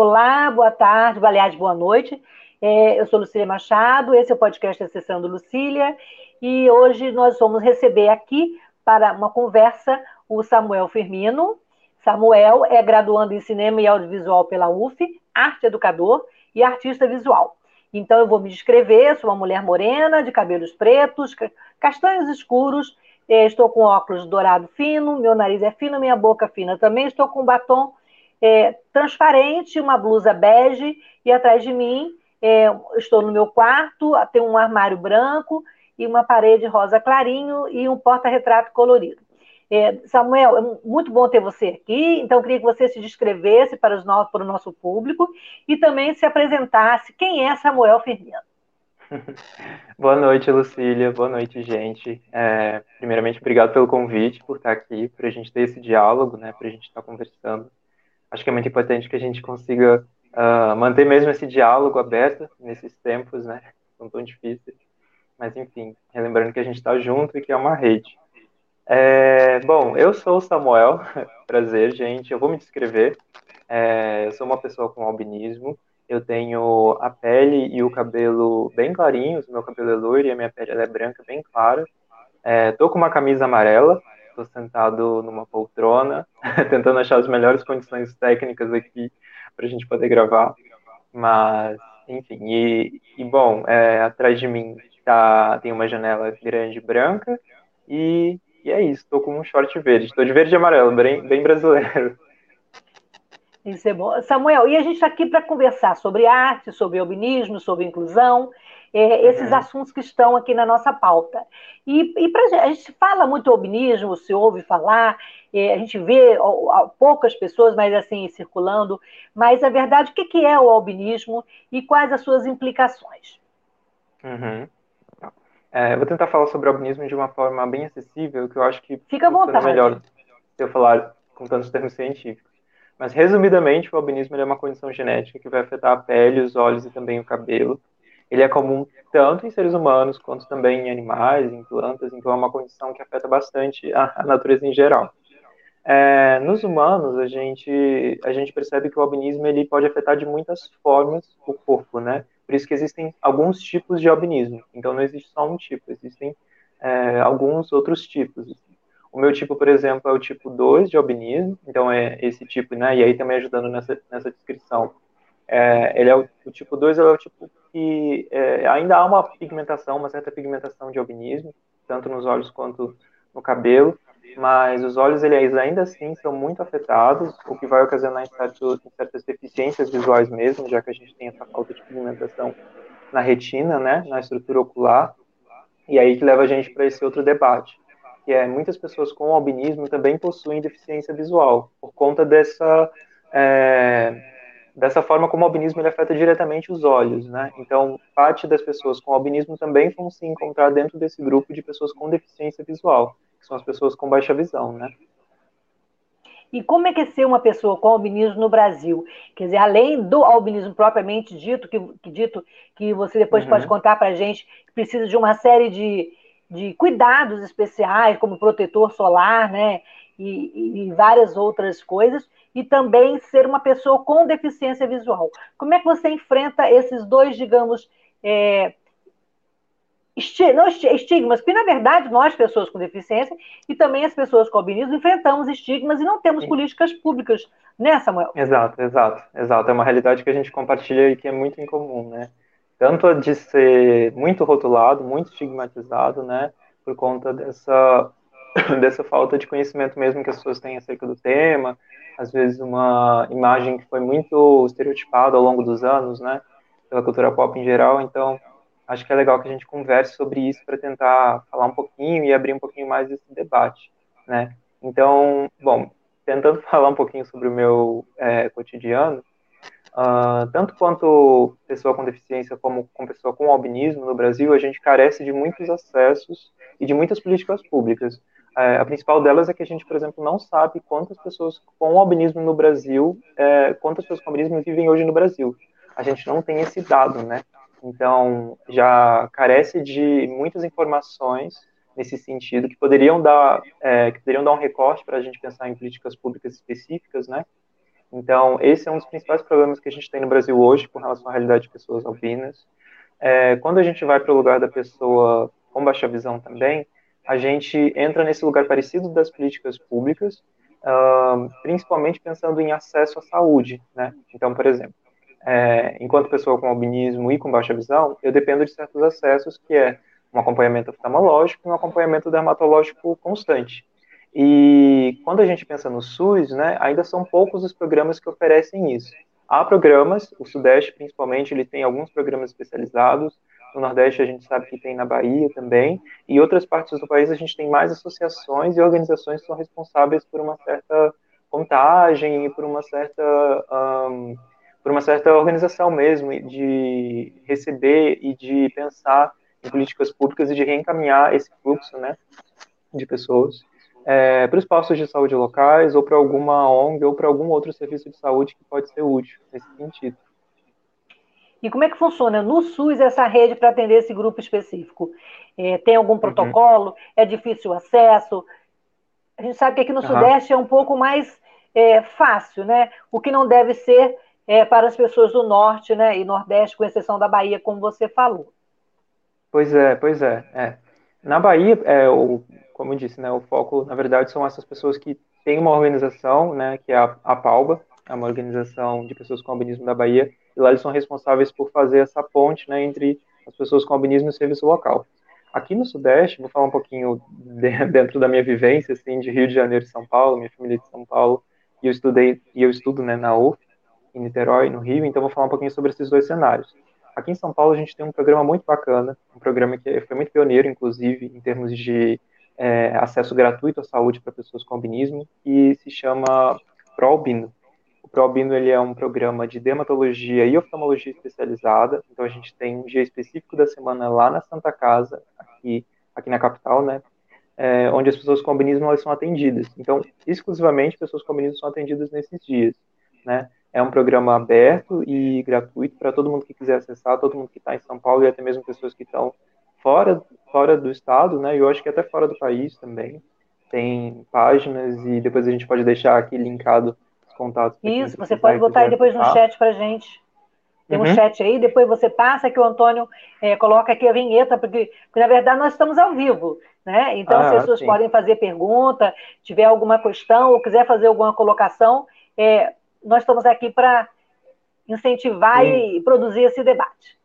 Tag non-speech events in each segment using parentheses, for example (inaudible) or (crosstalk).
Olá, boa tarde, aliás, boa noite. É, eu sou Lucília Machado, esse é o podcast Acessando Lucília, e hoje nós vamos receber aqui para uma conversa o Samuel Firmino. Samuel é graduando em Cinema e Audiovisual pela UF, arte educador e artista visual. Então eu vou me descrever, sou uma mulher morena, de cabelos pretos, castanhos escuros, é, estou com óculos dourado fino, meu nariz é fino, minha boca fina também, estou com batom é, transparente, uma blusa bege, e atrás de mim é, estou no meu quarto, tem um armário branco e uma parede rosa clarinho e um porta-retrato colorido. É, Samuel, é muito bom ter você aqui, então queria que você se descrevesse para, no, para o nosso público e também se apresentasse. Quem é Samuel Firmino? (laughs) Boa noite, Lucília. Boa noite, gente. É, primeiramente, obrigado pelo convite, por estar aqui, para a gente ter esse diálogo, né, para a gente estar conversando acho que é muito importante que a gente consiga uh, manter mesmo esse diálogo aberto nesses tempos, né? São tão difíceis. Mas, enfim, relembrando que a gente está junto e que é uma rede. É, bom, eu sou o Samuel, (laughs) prazer, gente. Eu vou me descrever. É, eu sou uma pessoa com albinismo. Eu tenho a pele e o cabelo bem clarinhos. Meu cabelo é loiro e a minha pele é branca, bem clara. É, com uma camisa amarela, estou sentado numa poltrona, (laughs) tentando achar as melhores condições técnicas aqui para a gente poder gravar. Mas, enfim, e, e bom, é, atrás de mim tá, tem uma janela grande branca e, e é isso, estou com um short verde. Estou de verde e amarelo, bem, bem brasileiro. Isso é bom. Samuel, e a gente está aqui para conversar sobre arte, sobre albinismo, sobre inclusão é, esses uhum. assuntos que estão aqui na nossa pauta. E, e pra, a gente fala muito albinismo, se ouve falar, é, a gente vê ó, poucas pessoas, mas assim, circulando. Mas a verdade, o que, que é o albinismo e quais as suas implicações? Uhum. É, eu vou tentar falar sobre albinismo de uma forma bem acessível, que eu acho que Fica vontade. melhor se eu falar com tantos termos científicos. Mas, resumidamente, o albinismo é uma condição genética que vai afetar a pele, os olhos e também o cabelo ele é comum tanto em seres humanos quanto também em animais, em plantas, então é uma condição que afeta bastante a, a natureza em geral. É, nos humanos, a gente, a gente percebe que o albinismo ele pode afetar de muitas formas o corpo, né? Por isso que existem alguns tipos de albinismo. Então não existe só um tipo, existem é, alguns outros tipos. O meu tipo, por exemplo, é o tipo 2 de albinismo, então é esse tipo, né? E aí também ajudando nessa, nessa descrição. É, ele é o, o tipo 2 é o tipo que é, ainda há uma pigmentação, uma certa pigmentação de albinismo, tanto nos olhos quanto no cabelo, mas os olhos eles ainda assim são muito afetados, o que vai ocasionar em, em certas deficiências visuais mesmo, já que a gente tem essa falta de pigmentação na retina, né, na estrutura ocular, e aí que leva a gente para esse outro debate, que é muitas pessoas com albinismo também possuem deficiência visual, por conta dessa é, dessa forma como o albinismo ele afeta diretamente os olhos, né? Então, parte das pessoas com albinismo também vão se encontrar dentro desse grupo de pessoas com deficiência visual, que são as pessoas com baixa visão, né? E como é que é ser uma pessoa com albinismo no Brasil? Quer dizer, além do albinismo propriamente dito, que, que dito que você depois uhum. pode contar para a gente, que precisa de uma série de, de cuidados especiais, como protetor solar, né? E, e várias outras coisas e também ser uma pessoa com deficiência visual. Como é que você enfrenta esses dois, digamos, é, não estigmas, porque na verdade nós, pessoas com deficiência, e também as pessoas com albinismo, enfrentamos estigmas e não temos Sim. políticas públicas, né, Samuel? Exato, exato, exato. É uma realidade que a gente compartilha e que é muito incomum, né? Tanto de ser muito rotulado, muito estigmatizado, né, por conta dessa, (coughs) dessa falta de conhecimento mesmo que as pessoas têm acerca do tema, às vezes uma imagem que foi muito estereotipada ao longo dos anos, né, pela cultura pop em geral. Então, acho que é legal que a gente converse sobre isso para tentar falar um pouquinho e abrir um pouquinho mais esse debate. né? Então, bom, tentando (laughs) falar um pouquinho sobre o meu é, cotidiano, uh, tanto quanto pessoa com deficiência como com pessoa com albinismo no Brasil, a gente carece de muitos acessos e de muitas políticas públicas. É, a principal delas é que a gente, por exemplo, não sabe quantas pessoas com albinismo no Brasil, é, quantas pessoas com albinismo vivem hoje no Brasil. A gente não tem esse dado, né? Então, já carece de muitas informações nesse sentido, que poderiam dar, é, que poderiam dar um recorte para a gente pensar em políticas públicas específicas, né? Então, esse é um dos principais problemas que a gente tem no Brasil hoje com relação à realidade de pessoas albinas. É, quando a gente vai para o lugar da pessoa com baixa visão também, a gente entra nesse lugar parecido das políticas públicas, uh, principalmente pensando em acesso à saúde, né? Então, por exemplo, é, enquanto pessoa com albinismo e com baixa visão, eu dependo de certos acessos que é um acompanhamento oftalmológico e um acompanhamento dermatológico constante. E quando a gente pensa no SUS, né, ainda são poucos os programas que oferecem isso. Há programas, o Sudeste principalmente, ele tem alguns programas especializados, no Nordeste a gente sabe que tem na Bahia também, e outras partes do país a gente tem mais associações e organizações que são responsáveis por uma certa contagem e por uma certa um, por uma certa organização mesmo de receber e de pensar em políticas públicas e de reencaminhar esse fluxo né, de pessoas é, para os postos de saúde locais ou para alguma ONG ou para algum outro serviço de saúde que pode ser útil nesse sentido. E como é que funciona no SUS essa rede para atender esse grupo específico? É, tem algum uhum. protocolo? Uhum. É difícil o acesso? A gente sabe que aqui no uhum. Sudeste é um pouco mais é, fácil, né? O que não deve ser é, para as pessoas do Norte né, e Nordeste, com exceção da Bahia, como você falou. Pois é, pois é. é. Na Bahia, é, o, como eu disse, né, o foco, na verdade, são essas pessoas que têm uma organização, né, que é a, a PALBA, é uma organização de pessoas com albinismo da Bahia, e lá eles são responsáveis por fazer essa ponte né, entre as pessoas com albinismo e o serviço local. Aqui no Sudeste, vou falar um pouquinho (laughs) de, dentro da minha vivência, assim, de Rio de Janeiro e São Paulo, minha família é de São Paulo, e eu estudei, e eu estudo né, na UF, em Niterói, no Rio, então vou falar um pouquinho sobre esses dois cenários. Aqui em São Paulo a gente tem um programa muito bacana, um programa que foi muito pioneiro, inclusive, em termos de é, acesso gratuito à saúde para pessoas com albinismo, e se chama ProAlbino. O ProAlbino ele é um programa de dermatologia e oftalmologia especializada, então a gente tem um dia específico da semana lá na Santa Casa, aqui, aqui na capital, né, é, onde as pessoas com albinismo elas são atendidas. Então, exclusivamente pessoas com albinismo são atendidas nesses dias, né. É um programa aberto e gratuito para todo mundo que quiser acessar, todo mundo que está em São Paulo e até mesmo pessoas que estão fora, fora do estado, né? E eu acho que até fora do país também. Tem páginas e depois a gente pode deixar aqui linkado contatos. Isso, você pode botar aí depois no chat para gente. Tem um uhum. chat aí, depois você passa que o Antônio é, coloca aqui a vinheta, porque, porque, na verdade nós estamos ao vivo, né? Então ah, as pessoas sim. podem fazer pergunta, tiver alguma questão ou quiser fazer alguma colocação, é, nós estamos aqui para incentivar Sim. e produzir esse debate.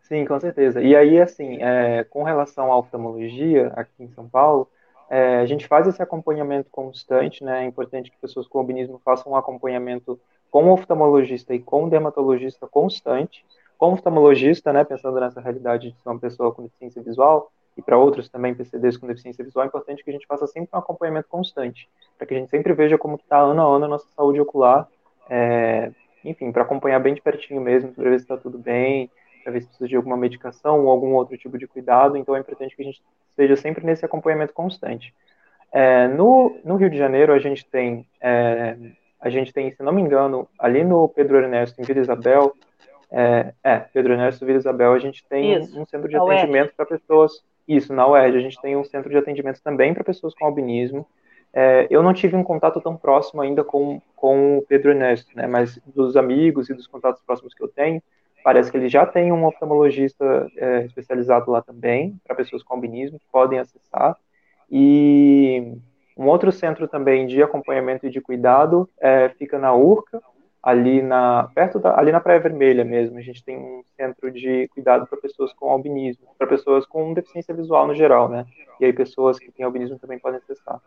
Sim, com certeza. E aí, assim, é, com relação à oftalmologia aqui em São Paulo, é, a gente faz esse acompanhamento constante, né? É importante que pessoas com albinismo façam um acompanhamento com o oftalmologista e com o dermatologista constante. Com o oftalmologista, né, pensando nessa realidade de ser uma pessoa com deficiência visual, e para outros também PCDs com deficiência visual, é importante que a gente faça sempre um acompanhamento constante, para que a gente sempre veja como está ano a ano a nossa saúde ocular é, enfim, para acompanhar bem de pertinho mesmo, para ver se está tudo bem, para ver se precisa de alguma medicação ou algum outro tipo de cuidado. Então é importante que a gente esteja sempre nesse acompanhamento constante. É, no, no, Rio de Janeiro a gente tem, é, a gente tem, se não me engano, ali no Pedro Ernesto, em Vila Isabel, é, é Pedro Ernesto, Vila Isabel, a gente tem isso, um centro de atendimento para pessoas. Isso, na UERJ, a gente tem um centro de atendimento também para pessoas com albinismo. É, eu não tive um contato tão próximo ainda com, com o Pedro Ernesto, né, mas dos amigos e dos contatos próximos que eu tenho, parece que ele já tem um oftalmologista é, especializado lá também, para pessoas com albinismo, que podem acessar. E um outro centro também de acompanhamento e de cuidado é, fica na URCA, ali na perto da, ali na Praia Vermelha mesmo. A gente tem um centro de cuidado para pessoas com albinismo, para pessoas com deficiência visual no geral, né? E aí pessoas que têm albinismo também podem acessar.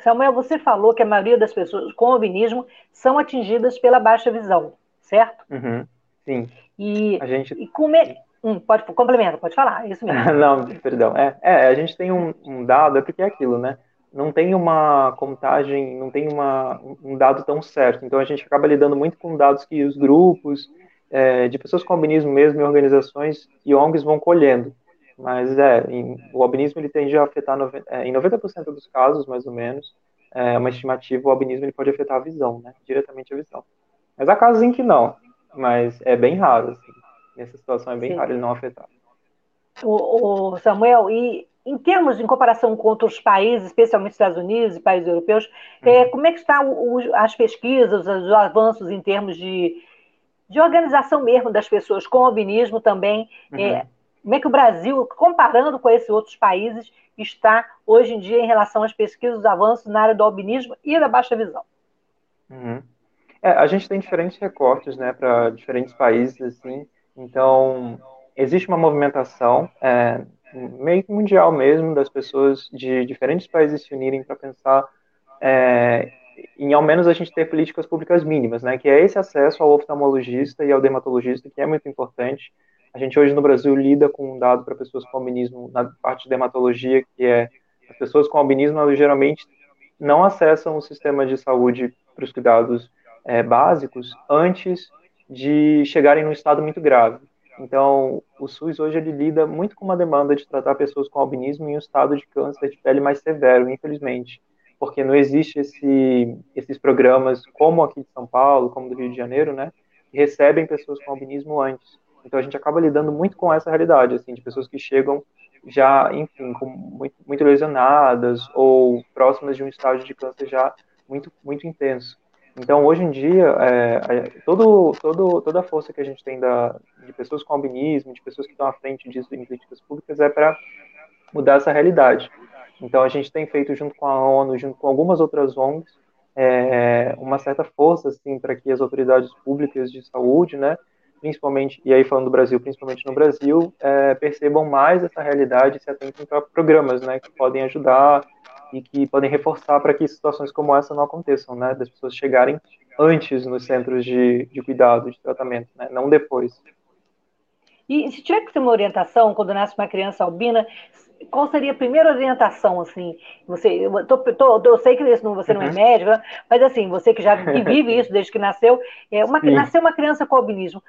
Samuel, você falou que a maioria das pessoas com albinismo são atingidas pela baixa visão, certo? Uhum, sim. E, a gente... e como é... Hum, pode, complementa, pode falar, é isso mesmo. (laughs) Não, perdão. É, é, a gente tem um, um, dado, é porque é aquilo, né? não tem uma contagem, não tem uma, um dado tão certo. Então a gente acaba lidando muito com dados que os grupos é, de pessoas com albinismo mesmo em organizações e ONGs vão colhendo. Mas é, em, o albinismo ele tende a afetar é, em 90% dos casos, mais ou menos, é uma estimativa, o albinismo ele pode afetar a visão, né? Diretamente a visão. Mas há casos em que não, mas é bem raro, assim. Nessa situação é bem Sim. raro ele não afetar. O, o, Samuel, e em termos, em comparação com outros países, especialmente Estados Unidos e países europeus, é, uhum. é, como é que estão as pesquisas, os avanços em termos de, de organização mesmo das pessoas com albinismo também? É, uhum. É, como é que o Brasil, comparando com esses outros países, está hoje em dia em relação às pesquisas, os avanços na área do albinismo e da baixa visão? Uhum. É, a gente tem diferentes recortes, né, para diferentes países, assim. Então, existe uma movimentação é, meio mundial mesmo das pessoas de diferentes países se unirem para pensar é, em ao menos a gente ter políticas públicas mínimas, né, que é esse acesso ao oftalmologista e ao dermatologista que é muito importante a gente hoje no Brasil lida com um dado para pessoas com albinismo na parte de dermatologia, que é as pessoas com albinismo geralmente não acessam o sistema de saúde para os cuidados é, básicos antes de chegarem num estado muito grave. Então, o SUS hoje ele lida muito com uma demanda de tratar pessoas com albinismo em um estado de câncer de pele mais severo, infelizmente, porque não existe esse, esses programas como aqui de São Paulo, como do Rio de Janeiro, né, que recebem pessoas com albinismo antes. Então a gente acaba lidando muito com essa realidade, assim, de pessoas que chegam já, enfim, com muito, muito lesionadas ou próximas de um estágio de câncer já muito, muito intenso. Então, hoje em dia, é, todo, todo, toda a força que a gente tem da, de pessoas com albinismo, de pessoas que estão à frente disso em políticas públicas, é para mudar essa realidade. Então, a gente tem feito, junto com a ONU, junto com algumas outras ONGs, é, uma certa força assim, para que as autoridades públicas de saúde, né, principalmente, e aí falando do Brasil, principalmente no Brasil, é, percebam mais essa realidade e se atentem para programas né, que podem ajudar e que podem reforçar para que situações como essa não aconteçam, né, das pessoas chegarem antes nos centros de, de cuidado, de tratamento, né, não depois. E se tiver que ter uma orientação quando nasce uma criança albina, qual seria a primeira orientação, assim? Você, eu, tô, tô, eu sei que você não é uhum. médico, mas assim, você que já (laughs) vive isso desde que nasceu, é, uma, nasceu uma criança com albinismo.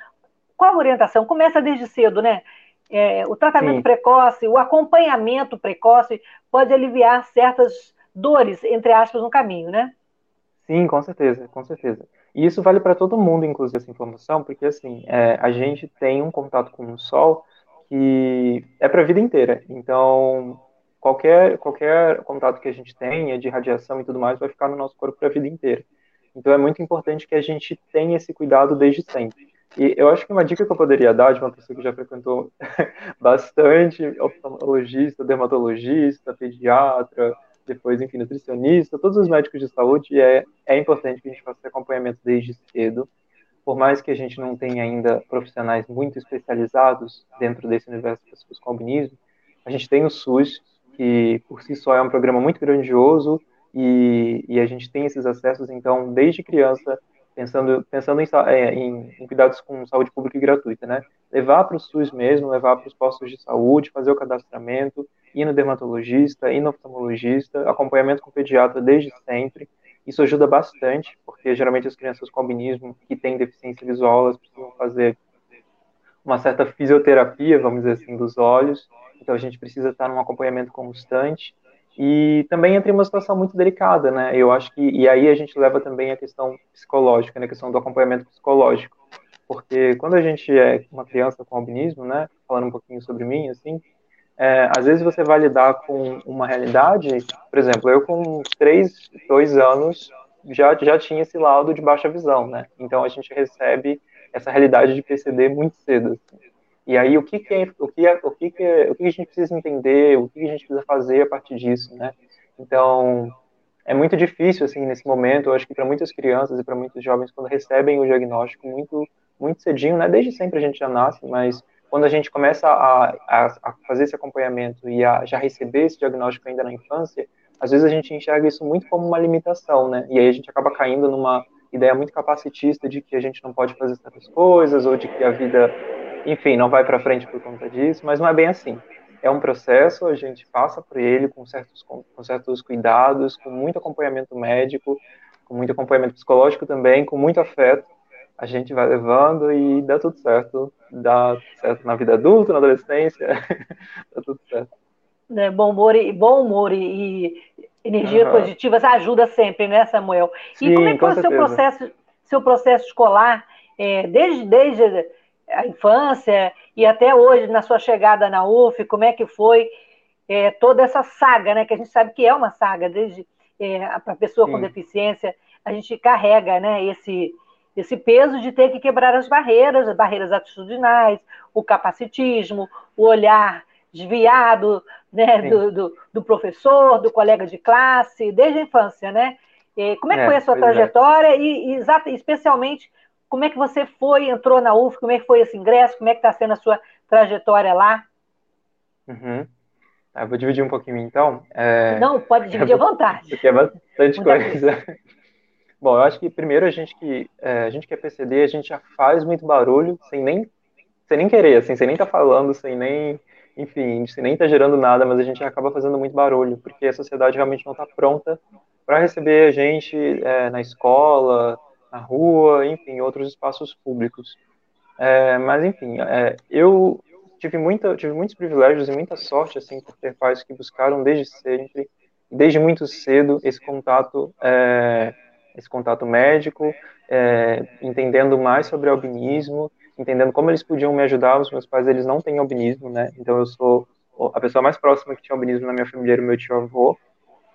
Qual a orientação? Começa desde cedo, né? É, o tratamento Sim. precoce, o acompanhamento precoce pode aliviar certas dores, entre aspas, no caminho, né? Sim, com certeza, com certeza. E isso vale para todo mundo, inclusive, essa informação, porque assim, é, a gente tem um contato com o sol que é para a vida inteira. Então, qualquer, qualquer contato que a gente tenha de radiação e tudo mais vai ficar no nosso corpo para a vida inteira. Então, é muito importante que a gente tenha esse cuidado desde sempre. E eu acho que uma dica que eu poderia dar de uma pessoa que já frequentou (laughs) bastante oftalmologista, dermatologista, pediatra, depois, enfim, nutricionista, todos os médicos de saúde, é, é importante que a gente faça acompanhamento desde cedo. Por mais que a gente não tenha ainda profissionais muito especializados dentro desse universo de pessoas com albinismo, a gente tem o SUS, que por si só é um programa muito grandioso e, e a gente tem esses acessos, então, desde criança, pensando, pensando em, é, em, em, cuidados com saúde pública e gratuita, né? Levar para o SUS mesmo, levar para os postos de saúde, fazer o cadastramento, ir no dermatologista, ir no oftalmologista, acompanhamento com pediatra desde sempre. Isso ajuda bastante, porque geralmente as crianças com albinismo que têm deficiência visual, elas precisam fazer uma certa fisioterapia, vamos dizer assim, dos olhos. Então a gente precisa estar num acompanhamento constante e também entra em uma situação muito delicada, né? Eu acho que e aí a gente leva também a questão psicológica, né? A questão do acompanhamento psicológico, porque quando a gente é uma criança com albinismo, né? Falando um pouquinho sobre mim, assim, é, às vezes você vai lidar com uma realidade, por exemplo, eu com três, dois anos já já tinha esse laudo de baixa visão, né? Então a gente recebe essa realidade de PCD muito cedo. Assim. E aí o que que é, o que é, o que que é, o que a gente precisa entender, o que a gente precisa fazer a partir disso, né? Então é muito difícil assim nesse momento. Eu acho que para muitas crianças e para muitos jovens quando recebem o diagnóstico muito muito cedinho, né? Desde sempre a gente já nasce, mas quando a gente começa a, a, a fazer esse acompanhamento e a já receber esse diagnóstico ainda na infância, às vezes a gente enxerga isso muito como uma limitação, né? E aí a gente acaba caindo numa ideia muito capacitista de que a gente não pode fazer certas coisas ou de que a vida enfim, não vai para frente por conta disso, mas não é bem assim. é um processo, a gente passa por ele com certos, com certos cuidados, com muito acompanhamento médico, com muito acompanhamento psicológico também, com muito afeto. A gente vai levando e dá tudo certo. Dá certo na vida adulta, na adolescência, (laughs) dá tudo certo. É, bom humor e, bom humor e, e energia uhum. positiva ajuda sempre, né, Samuel? E Sim, como é que foi o seu processo, seu processo escolar, é, desde, desde a infância e até hoje, na sua chegada na UF, como é que foi é, toda essa saga, né? Que a gente sabe que é uma saga, desde é, a pessoa Sim. com deficiência, a gente carrega né, esse, esse peso de ter que quebrar as barreiras, as barreiras atitudinais, o capacitismo, o olhar desviado né, do, do, do, professor, do colega de classe, desde a infância, né? E como é que é, foi a sua é. trajetória e, e, especialmente como é que você foi, entrou na UF, como é que foi esse ingresso, como é que está sendo a sua trajetória lá? Uhum. Ah, eu vou dividir um pouquinho então. É... Não, pode dividir à (laughs) vontade. Porque é bastante Muita coisa. (laughs) Bom, eu acho que primeiro a gente que é, a gente que é PCD, a gente já faz muito barulho sem nem sem nem querer, assim, sem nem estar tá falando, sem nem, enfim, sem nem estar tá gerando nada, mas a gente acaba fazendo muito barulho, porque a sociedade realmente não está pronta para receber a gente é, na escola, na rua, enfim, outros espaços públicos. É, mas, enfim, é, eu tive, muita, tive muitos privilégios e muita sorte, assim, por ter pais que buscaram desde sempre, desde muito cedo, esse contato, é, esse contato médico, é, entendendo mais sobre albinismo, entendendo como eles podiam me ajudar. Os meus pais, eles não têm albinismo, né? Então, eu sou a pessoa mais próxima que tinha albinismo na minha família era o meu tio-avô,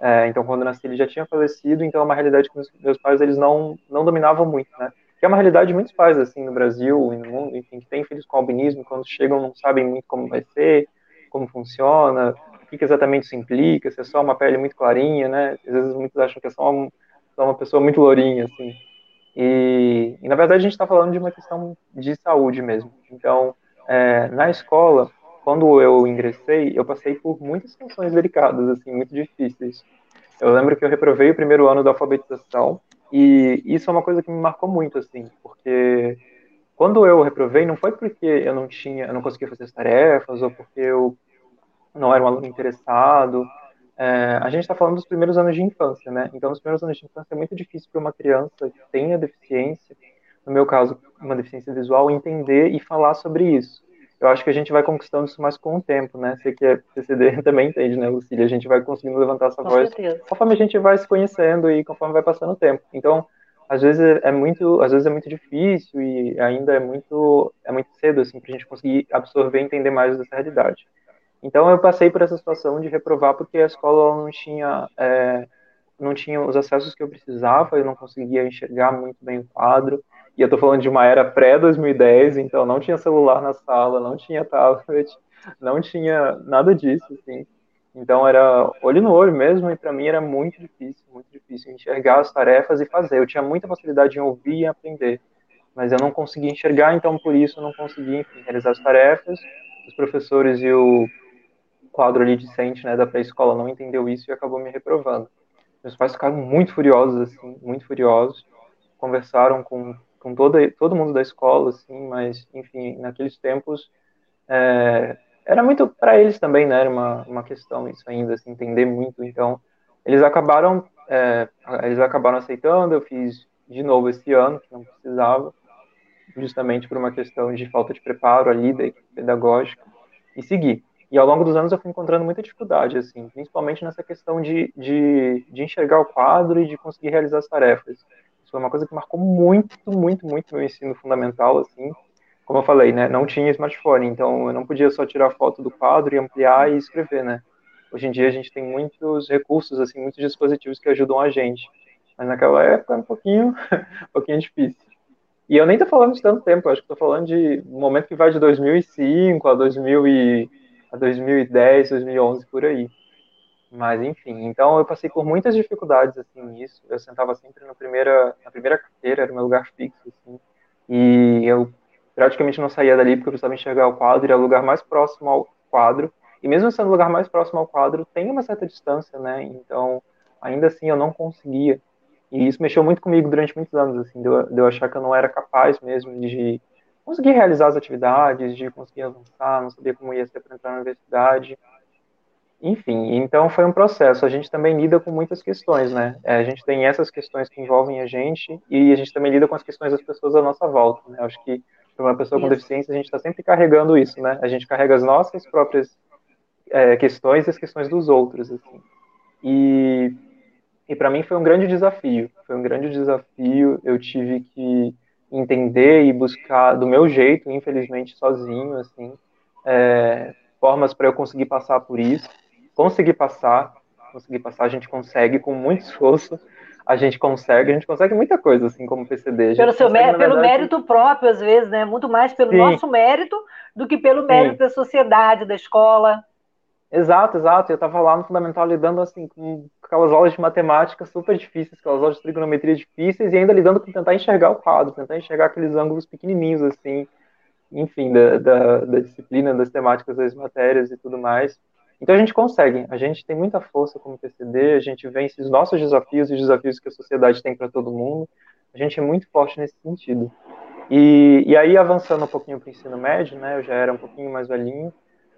é, então, quando eu nasci, ele já tinha falecido, então é uma realidade que meus pais eles não, não dominavam muito, né? Que é uma realidade de muitos pais, assim, no Brasil e no mundo, enfim, que tem filhos com albinismo, quando chegam não sabem muito como vai ser, como funciona, o que, que exatamente isso implica, se é só uma pele muito clarinha, né? Às vezes muitos acham que é só, um, só uma pessoa muito lourinha, assim. E, e na verdade a gente está falando de uma questão de saúde mesmo. Então, é, na escola, quando eu ingressei, eu passei por muitas situações delicadas, assim, muito difíceis. Eu lembro que eu reprovei o primeiro ano da alfabetização, e isso é uma coisa que me marcou muito, assim, porque quando eu reprovei, não foi porque eu não tinha, eu não conseguia fazer as tarefas, ou porque eu não era um aluno interessado. É, a gente está falando dos primeiros anos de infância, né? Então, nos primeiros anos de infância é muito difícil para uma criança que tenha deficiência, no meu caso, uma deficiência visual, entender e falar sobre isso eu acho que a gente vai conquistando isso mais com o tempo, né? Você que é PCD (laughs) também entende, né, Lucília? A gente vai conseguindo levantar essa com voz certeza. conforme a gente vai se conhecendo e conforme vai passando o tempo. Então, às vezes é muito, às vezes é muito difícil e ainda é muito, é muito cedo assim para a gente conseguir absorver e entender mais dessa realidade. Então, eu passei por essa situação de reprovar porque a escola não tinha é, não tinha os acessos que eu precisava, eu não conseguia enxergar muito bem o quadro. E eu tô falando de uma era pré-2010, então não tinha celular na sala, não tinha tablet, não tinha nada disso, assim. Então era olho no olho mesmo, e para mim era muito difícil, muito difícil enxergar as tarefas e fazer. Eu tinha muita facilidade em ouvir e aprender, mas eu não conseguia enxergar, então por isso eu não conseguia, enfim, realizar as tarefas. Os professores e o quadro ali discente, né, da pré-escola não entendeu isso e acabou me reprovando. Meus pais ficaram muito furiosos, assim, muito furiosos. Conversaram com com todo, todo mundo da escola, assim, mas, enfim, naqueles tempos, é, era muito para eles também, né, era uma, uma questão isso ainda, assim, entender muito, então, eles acabaram, é, eles acabaram aceitando, eu fiz de novo esse ano, que não precisava, justamente por uma questão de falta de preparo ali da equipe pedagógica, e segui. E ao longo dos anos eu fui encontrando muita dificuldade, assim, principalmente nessa questão de, de, de enxergar o quadro e de conseguir realizar as tarefas. Foi uma coisa que marcou muito, muito, muito meu ensino fundamental, assim. Como eu falei, né, não tinha smartphone, então eu não podia só tirar foto do quadro e ampliar e escrever, né. Hoje em dia a gente tem muitos recursos, assim, muitos dispositivos que ajudam a gente. Mas naquela época era um pouquinho, (laughs) um pouquinho difícil. E eu nem tô falando de tanto tempo, acho que tô falando de um momento que vai de 2005 a, 2000 e, a 2010, 2011, por aí. Mas enfim, então eu passei por muitas dificuldades assim nisso. Eu sentava sempre na primeira, na primeira carteira, era o meu lugar fixo assim. E eu praticamente não saía dali porque eu precisava enxergar o quadro, e era o lugar mais próximo ao quadro. E mesmo sendo o lugar mais próximo ao quadro, tem uma certa distância, né? Então, ainda assim eu não conseguia. E isso mexeu muito comigo durante muitos anos, assim, de eu, de eu achar que eu não era capaz mesmo de, conseguir realizar as atividades, de conseguir avançar, não sabia como ia ser para entrar na universidade. Enfim, então foi um processo. A gente também lida com muitas questões, né? É, a gente tem essas questões que envolvem a gente e a gente também lida com as questões das pessoas à nossa volta, né? Acho que para uma pessoa isso. com deficiência a gente está sempre carregando isso, né? A gente carrega as nossas próprias é, questões e as questões dos outros, assim. E, e para mim foi um grande desafio. Foi um grande desafio. Eu tive que entender e buscar do meu jeito, infelizmente sozinho, assim, é, formas para eu conseguir passar por isso conseguir passar, conseguir passar, a gente consegue com muito esforço, a gente consegue, a gente consegue muita coisa, assim, como PCD. Pelo, seu consegue, pelo verdade, mérito próprio, às vezes, né? Muito mais pelo Sim. nosso mérito do que pelo mérito Sim. da sociedade, da escola. Exato, exato. Eu estava lá no Fundamental lidando, assim, com aquelas aulas de matemática super difíceis, aquelas aulas de trigonometria difíceis, e ainda lidando com tentar enxergar o quadro, tentar enxergar aqueles ângulos pequenininhos, assim, enfim, da, da, da disciplina, das temáticas das matérias e tudo mais. Então a gente consegue, a gente tem muita força como PCD, a gente vence os nossos desafios e os desafios que a sociedade tem para todo mundo, a gente é muito forte nesse sentido. E, e aí, avançando um pouquinho para o ensino médio, né, eu já era um pouquinho mais velhinho,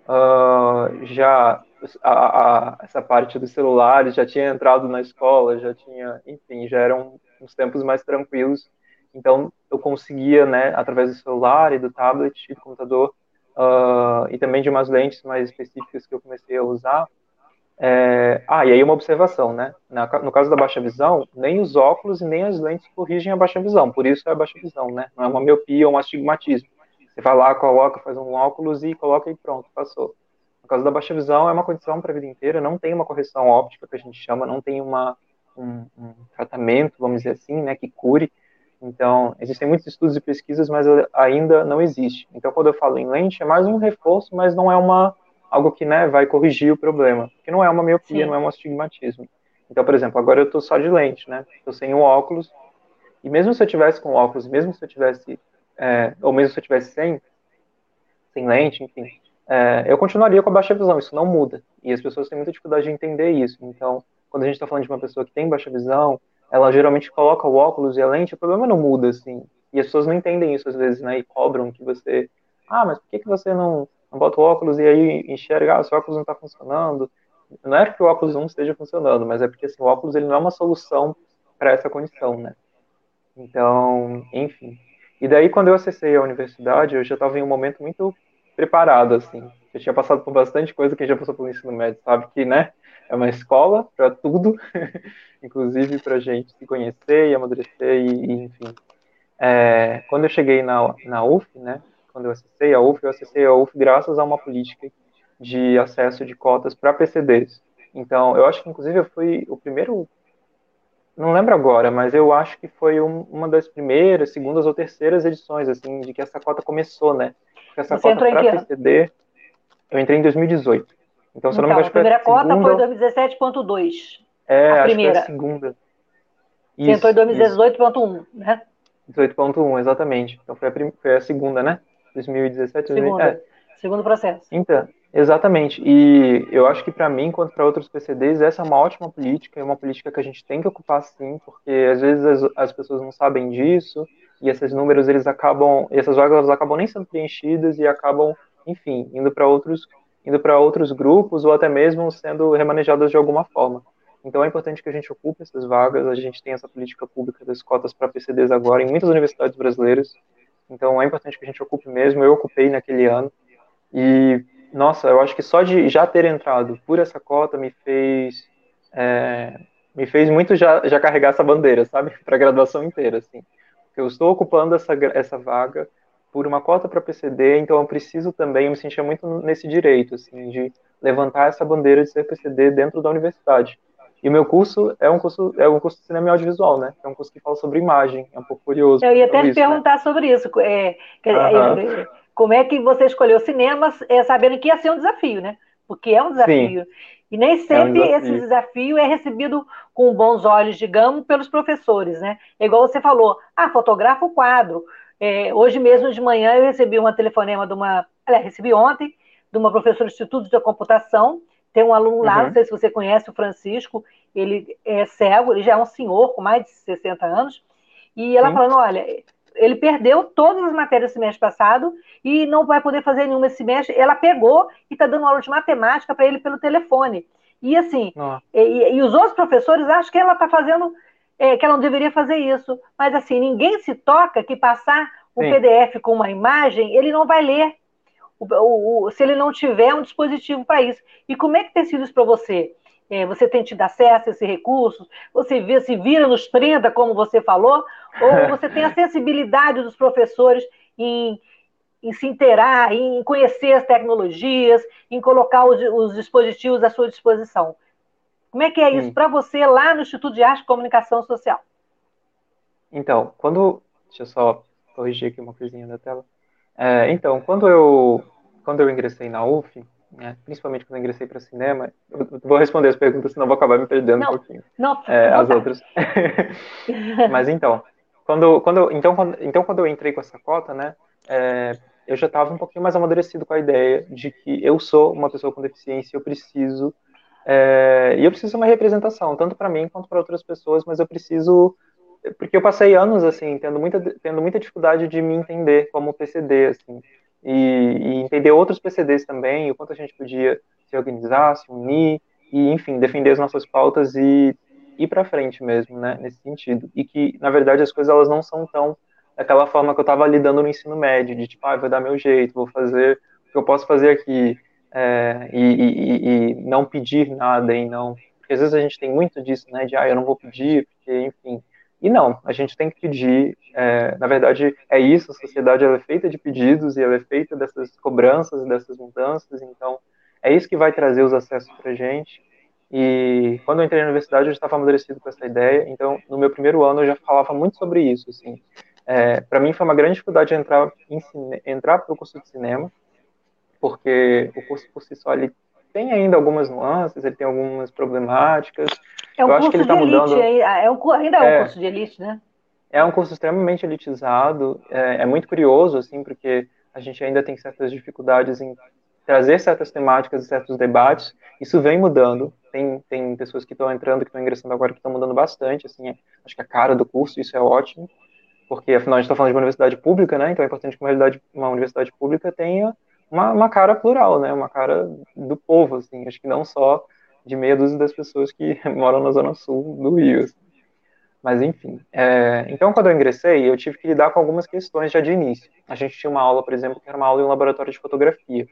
uh, já a, a, essa parte dos celulares já tinha entrado na escola, já tinha, enfim, já eram uns tempos mais tranquilos, então eu conseguia, né, através do celular e do tablet e do computador, uh, e também de umas lentes mais específicas que eu comecei a usar. É... Ah, e aí uma observação, né? Na, no caso da baixa visão, nem os óculos e nem as lentes corrigem a baixa visão, por isso é a baixa visão, né? Não é uma miopia ou um astigmatismo. Você vai lá, coloca, faz um óculos e coloca e pronto, passou. No caso da baixa visão, é uma condição para a vida inteira, não tem uma correção óptica que a gente chama, não tem uma, um, um tratamento, vamos dizer assim, né, que cure. Então, existem muitos estudos e pesquisas, mas ainda não existe. Então, quando eu falo em lente, é mais um reforço, mas não é uma algo que né, vai corrigir o problema. Porque não é uma miopia, Sim. não é um astigmatismo. Então, por exemplo, agora eu estou só de lente, né? Estou sem o óculos. E mesmo se eu tivesse com óculos, mesmo se eu tivesse, é, ou mesmo se eu tivesse sem, sem lente, enfim, é, eu continuaria com a baixa visão. Isso não muda. E as pessoas têm muita dificuldade de entender isso. Então, quando a gente está falando de uma pessoa que tem baixa visão, ela geralmente coloca o óculos e a lente, o problema não muda, assim. E as pessoas não entendem isso às vezes, né? E cobram que você. Ah, mas por que, que você não, não bota o óculos e aí enxerga, ah, seu óculos não está funcionando? Não é que o óculos não esteja funcionando, mas é porque assim, o óculos ele não é uma solução para essa condição, né? Então, enfim. E daí, quando eu acessei a universidade, eu já estava em um momento muito preparado, assim. Eu tinha passado por bastante coisa que já passou pelo ensino médio, sabe? Que, né? É uma escola para tudo, (laughs) inclusive para a gente se conhecer e amadurecer e, e enfim. É, quando eu cheguei na, na UF, né, quando eu acessei a UF, eu acessei a UF graças a uma política de acesso de cotas para PCDs. Então, eu acho que inclusive eu fui o primeiro, não lembro agora, mas eu acho que foi um, uma das primeiras, segundas ou terceiras edições assim de que essa cota começou, né? Porque essa Você cota para PCD, eu entrei em 2018. Então, se então, não me engano, a primeira cota segunda... foi 2017.2. É, a primeira. a segunda. Isso, Você entrou em 2018.1, né? 18.1, exatamente. Então foi a, prim... foi a segunda, né? 2017, segunda. É. Segundo processo. Então, exatamente. E eu acho que para mim, quanto para outros PCDs, essa é uma ótima política, é uma política que a gente tem que ocupar sim, porque às vezes as, as pessoas não sabem disso, e esses números, eles acabam, essas vagas acabam nem sendo preenchidas e acabam, enfim, indo para outros indo para outros grupos ou até mesmo sendo remanejadas de alguma forma. Então é importante que a gente ocupe essas vagas, a gente tem essa política pública das cotas para PCDs agora em muitas universidades brasileiras, então é importante que a gente ocupe mesmo, eu ocupei naquele ano, e nossa, eu acho que só de já ter entrado por essa cota me fez é, me fez muito já, já carregar essa bandeira, sabe, (laughs) para a graduação inteira, assim, eu estou ocupando essa, essa vaga por uma cota para PCD, então eu preciso também, eu me sentia muito nesse direito, assim, de levantar essa bandeira de ser PCD dentro da universidade. E o meu curso é um curso é um curso de cinema e audiovisual, né? É um curso que fala sobre imagem, é um pouco curioso. Eu ia até te né? perguntar né? sobre isso. É, é, como é que você escolheu cinema, é, sabendo que ia ser um desafio, né? Porque é um desafio. Sim. E nem sempre é um esse desafio é recebido com bons olhos, digamos, pelos professores, né? É igual você falou, ah, fotografa o quadro, é, hoje mesmo de manhã eu recebi uma telefonema de uma. Aliás, recebi ontem, de uma professora do Instituto de Computação. Tem um aluno lá, uhum. não sei se você conhece o Francisco, ele é cego, ele já é um senhor com mais de 60 anos. E ela Sim. falando: olha, ele perdeu todas as matérias do semestre passado e não vai poder fazer nenhuma esse semestre. Ela pegou e está dando aula de matemática para ele pelo telefone. E assim, e, e, os outros professores acham que ela está fazendo, é, que ela não deveria fazer isso. Mas assim, ninguém se toca que passar um Sim. PDF com uma imagem, ele não vai ler. O, o, o, se ele não tiver um dispositivo para isso. E como é que tem sido isso para você? É, você tem tido acesso a esses recursos? Você vê, se vira nos 30, como você falou? Ou (laughs) você tem a sensibilidade dos professores em, em se inteirar, em conhecer as tecnologias, em colocar os, os dispositivos à sua disposição? Como é que é isso para você lá no Instituto de Arte e Comunicação Social? Então, quando. Deixa eu só corrigir aqui uma coisinha da tela. É, então, quando eu, quando eu ingressei na UF, né, principalmente quando eu ingressei para cinema, eu vou responder as perguntas, senão vou acabar me perdendo não, um pouquinho. Não, é, as outras. (laughs) Mas então, quando, quando, então, quando, então, quando eu entrei com essa cota, né, é, eu já estava um pouquinho mais amadurecido com a ideia de que eu sou uma pessoa com deficiência, eu preciso é, e eu preciso de uma representação, tanto para mim quanto para outras pessoas, mas eu preciso porque eu passei anos assim tendo muita tendo muita dificuldade de me entender como PCD assim e, e entender outros PCDs também o quanto a gente podia se organizar se unir e enfim defender as nossas pautas e ir para frente mesmo né nesse sentido. E que na verdade as coisas elas não são tão daquela forma que eu estava lidando no ensino médio de tipo ah, vai dar meu jeito vou fazer o que eu posso fazer aqui é, e, e, e, não pedir nada e não porque às vezes a gente tem muito disso né de ah eu não vou pedir porque enfim e não, a gente tem que pedir. É, na verdade, é isso. A sociedade é feita de pedidos e ela é feita dessas cobranças, dessas mudanças. Então, é isso que vai trazer os acessos para a gente. E quando eu entrei na universidade, eu estava amadurecido com essa ideia. Então, no meu primeiro ano, eu já falava muito sobre isso. Assim. É, para mim, foi uma grande dificuldade entrar para o curso de cinema, porque o curso por si só ele tem ainda algumas nuances, ele tem algumas problemáticas. É um eu acho que ele está mudando. É um, ainda é, é um curso de elite, né? É um curso extremamente elitizado. É, é, muito curioso, assim, porque a gente ainda tem certas dificuldades em trazer certas temáticas e certos debates. Isso vem mudando. Tem, tem pessoas que estão entrando, que estão ingressando agora, que estão mudando bastante. Assim, é, acho que a cara do curso, isso é ótimo, porque afinal a gente está falando de uma universidade pública, né? Então é importante que uma, uma universidade pública tenha uma, uma cara plural, né? Uma cara do povo, assim. Acho que não só de meia dúzia das pessoas que (laughs) moram na zona sul do Rio. Assim. Mas enfim. É, então, quando eu ingressei, eu tive que lidar com algumas questões já de início. A gente tinha uma aula, por exemplo, que era uma aula em um laboratório de fotografia.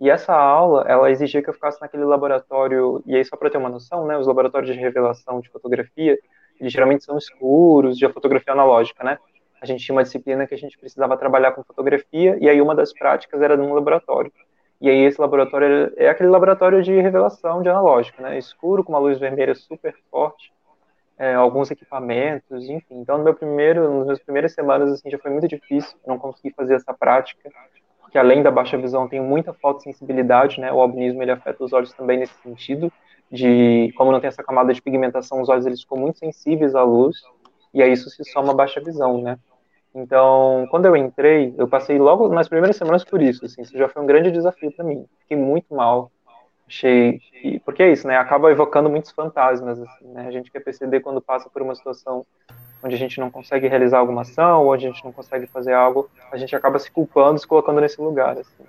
E essa aula, ela exigia que eu ficasse naquele laboratório, e aí só para ter uma noção, né, os laboratórios de revelação de fotografia, eles geralmente são escuros, de fotografia analógica, né? A gente tinha uma disciplina que a gente precisava trabalhar com fotografia, e aí uma das práticas era num laboratório. E aí esse laboratório é aquele laboratório de revelação de analógico, né? Escuro, com uma luz vermelha super forte, é, alguns equipamentos, enfim. Então, no meu primeiro, nas minhas primeiras semanas, assim, já foi muito difícil, não consegui fazer essa prática, porque além da baixa visão, tenho muita fotossensibilidade, né? O albinismo, ele afeta os olhos também nesse sentido, de como não tem essa camada de pigmentação, os olhos, eles ficam muito sensíveis à luz, e aí isso se soma baixa visão, né? Então, quando eu entrei, eu passei logo nas primeiras semanas por isso, assim, isso já foi um grande desafio para mim. Fiquei muito mal. Achei que, porque é isso, né? Acaba evocando muitos fantasmas, assim, né? A gente quer perceber quando passa por uma situação onde a gente não consegue realizar alguma ação, onde a gente não consegue fazer algo, a gente acaba se culpando, se colocando nesse lugar, assim.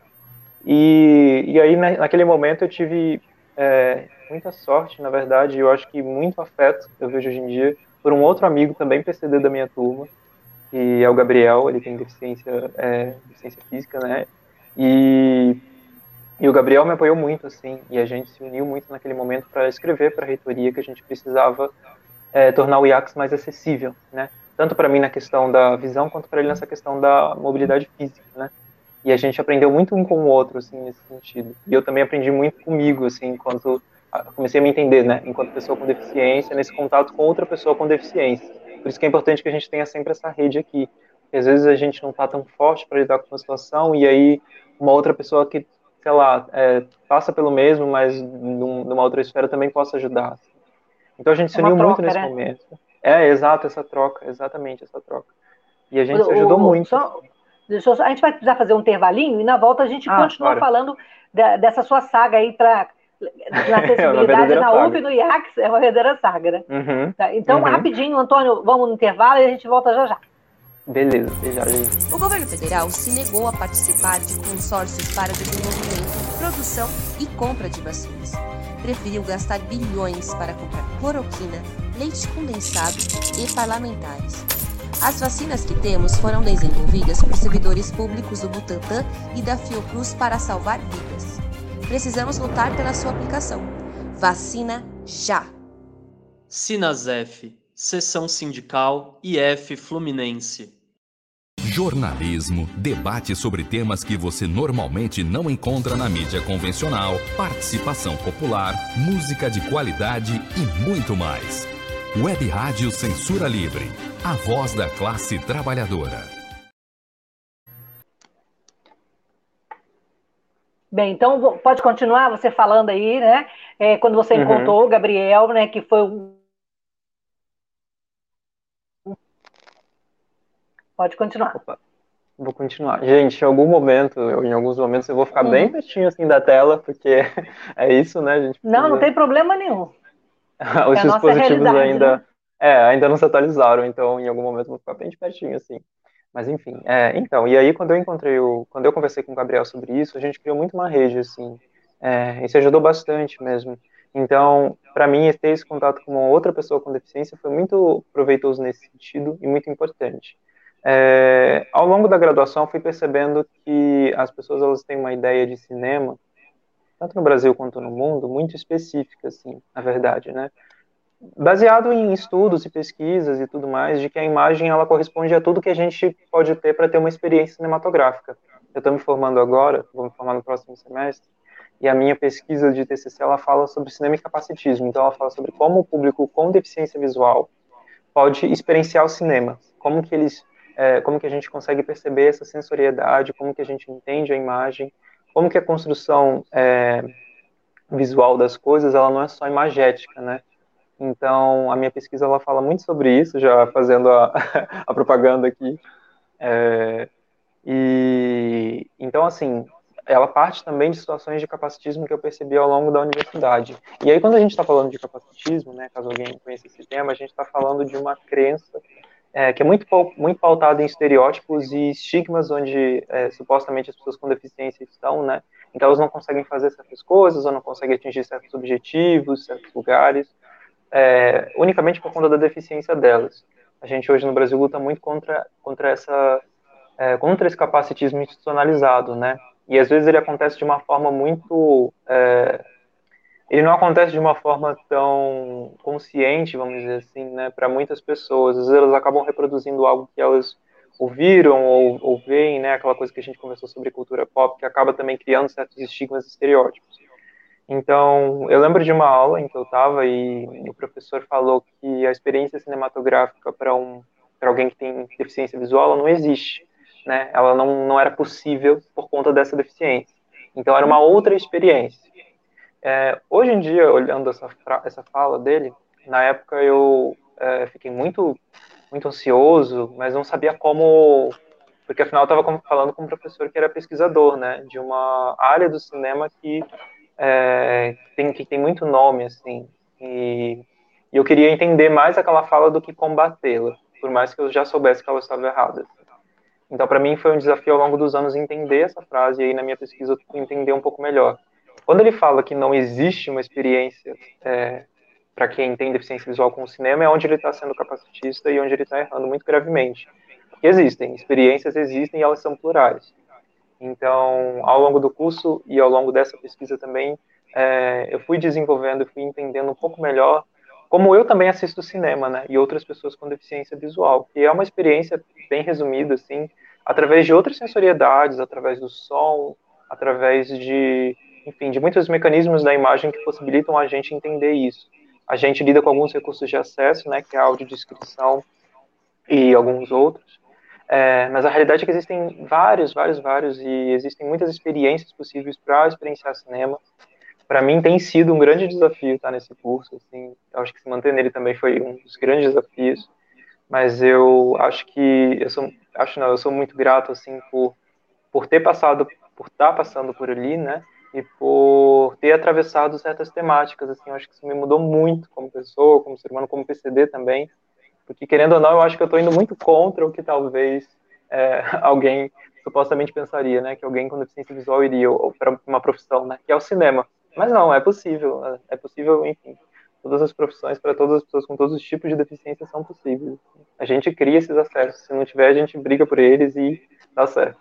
E, e aí, né, naquele momento, eu tive é, muita sorte, na verdade, e eu acho que muito afeto, eu vejo hoje em dia, por um outro amigo também PCD da minha turma, que é o Gabriel, ele tem deficiência, é, deficiência física, né? E, e o Gabriel me apoiou muito, assim, e a gente se uniu muito naquele momento para escrever para a reitoria que a gente precisava é, tornar o IACS mais acessível, né? Tanto para mim na questão da visão, quanto para ele nessa questão da mobilidade física, né? E a gente aprendeu muito um com o outro, assim, nesse sentido. E eu também aprendi muito comigo, assim, enquanto comecei a me entender, né, enquanto pessoa com deficiência, nesse contato com outra pessoa com deficiência. Por isso que é importante que a gente tenha sempre essa rede aqui. Porque às vezes a gente não está tão forte para lidar com uma situação e aí uma outra pessoa que, sei lá, é, passa pelo mesmo, mas num, numa outra esfera também possa ajudar. Então a gente se é uniu troca, muito nesse né? momento. É, exato, essa troca, exatamente essa troca. E a gente o, se ajudou o, muito. Só, só, a gente vai precisar fazer um intervalinho e na volta a gente ah, continua claro. falando de, dessa sua saga aí para na acessibilidade (laughs) é na UF e no IACS é uma verdadeira saga, né? Uhum, tá, então, uhum. rapidinho, Antônio, vamos no intervalo e a gente volta já já. Beleza, já, gente. O governo federal se negou a participar de consórcios para desenvolvimento, produção e compra de vacinas. Preferiu gastar bilhões para comprar cloroquina, leite condensado e parlamentares. As vacinas que temos foram desenvolvidas por servidores públicos do Butantan e da Fiocruz para salvar vidas. Precisamos lutar pela sua aplicação. Vacina já! Sinasef, Seção Sindical IF Fluminense. Jornalismo, debate sobre temas que você normalmente não encontra na mídia convencional, participação popular, música de qualidade e muito mais. Web Rádio Censura Livre, a voz da classe trabalhadora. Bem, então pode continuar você falando aí, né? É, quando você uhum. encontrou o Gabriel, né? Que foi um. Pode continuar. Opa. Vou continuar. Gente, em algum momento, eu, em alguns momentos, eu vou ficar uhum. bem pertinho assim da tela, porque (laughs) é isso, né, gente? Precisa... Não, não tem problema nenhum. (laughs) Os é dispositivos ainda, né? é, ainda não se atualizaram, então em algum momento eu vou ficar bem de pertinho, assim. Mas enfim, é, então, e aí quando eu encontrei o, quando eu conversei com o Gabriel sobre isso, a gente criou muito uma rede, assim, é, isso ajudou bastante mesmo. Então, para mim, ter esse contato com uma outra pessoa com deficiência foi muito proveitoso nesse sentido e muito importante. É, ao longo da graduação, fui percebendo que as pessoas elas têm uma ideia de cinema, tanto no Brasil quanto no mundo, muito específica, assim, na verdade, né? Baseado em estudos e pesquisas e tudo mais, de que a imagem ela corresponde a tudo que a gente pode ter para ter uma experiência cinematográfica. Eu estou me formando agora, vou me formar no próximo semestre, e a minha pesquisa de TCC ela fala sobre cinema e capacitismo. Então ela fala sobre como o público com deficiência visual pode experienciar o cinema, como que eles é, como que a gente consegue perceber essa sensoriedade, como que a gente entende a imagem, como que a construção é, visual das coisas, ela não é só imagética, né? Então, a minha pesquisa, ela fala muito sobre isso, já fazendo a, (laughs) a propaganda aqui. É, e, então, assim, ela parte também de situações de capacitismo que eu percebi ao longo da universidade. E aí, quando a gente está falando de capacitismo, né, caso alguém conheça esse tema, a gente está falando de uma crença é, que é muito, muito pautado em estereótipos e estigmas onde é, supostamente as pessoas com deficiência estão, né? Então elas não conseguem fazer certas coisas, ou não conseguem atingir certos objetivos, certos lugares, é, unicamente por conta da deficiência delas. A gente hoje no Brasil luta muito contra, contra, essa, é, contra esse capacitismo institucionalizado, né? E às vezes ele acontece de uma forma muito é, ele não acontece de uma forma tão consciente, vamos dizer assim, né, para muitas pessoas. Às vezes elas acabam reproduzindo algo que elas ouviram ou, ou veem, né, aquela coisa que a gente conversou sobre cultura pop, que acaba também criando certos estigmas e estereótipos. Então, eu lembro de uma aula em que eu estava e o professor falou que a experiência cinematográfica para um, alguém que tem deficiência visual, não existe, né? Ela não, não era possível por conta dessa deficiência. Então, era uma outra experiência. É, hoje em dia, olhando essa, essa fala dele, na época eu é, fiquei muito, muito ansioso, mas não sabia como, porque afinal eu estava falando com um professor que era pesquisador, né, de uma área do cinema que é, tem, que tem muito nome, assim, e, e eu queria entender mais aquela fala do que combatê-la, por mais que eu já soubesse que ela estava errada. Então, para mim, foi um desafio ao longo dos anos entender essa frase, e aí na minha pesquisa entender um pouco melhor. Quando ele fala que não existe uma experiência é, para quem tem deficiência visual com o cinema, é onde ele está sendo capacitista e onde ele está errando muito gravemente. Porque existem, experiências existem e elas são plurais. Então, ao longo do curso e ao longo dessa pesquisa também, é, eu fui desenvolvendo, fui entendendo um pouco melhor como eu também assisto cinema, né, e outras pessoas com deficiência visual, que é uma experiência bem resumida, assim, através de outras sensoriedades, através do som, através de enfim, de muitos mecanismos da imagem que possibilitam a gente entender isso. A gente lida com alguns recursos de acesso, né, que é a audiodescrição e alguns outros, é, mas a realidade é que existem vários, vários, vários, e existem muitas experiências possíveis para experienciar cinema. Para mim tem sido um grande desafio estar nesse curso, assim, eu acho que se manter nele também foi um dos grandes desafios, mas eu acho que, eu sou, acho não, eu sou muito grato, assim, por, por ter passado, por estar passando por ali, né, e por ter atravessado certas temáticas, assim, eu acho que isso me mudou muito como pessoa, como ser humano, como PCD também, Porque, querendo ou não, eu acho que eu estou indo muito contra o que talvez é, (laughs) alguém supostamente pensaria, né? Que alguém com deficiência visual iria para uma profissão, né? Que é o cinema. Mas não, é possível. É, é possível, enfim. Todas as profissões para todas as pessoas com todos os tipos de deficiência são possíveis. A gente cria esses acessos. Se não tiver, a gente briga por eles e dá certo.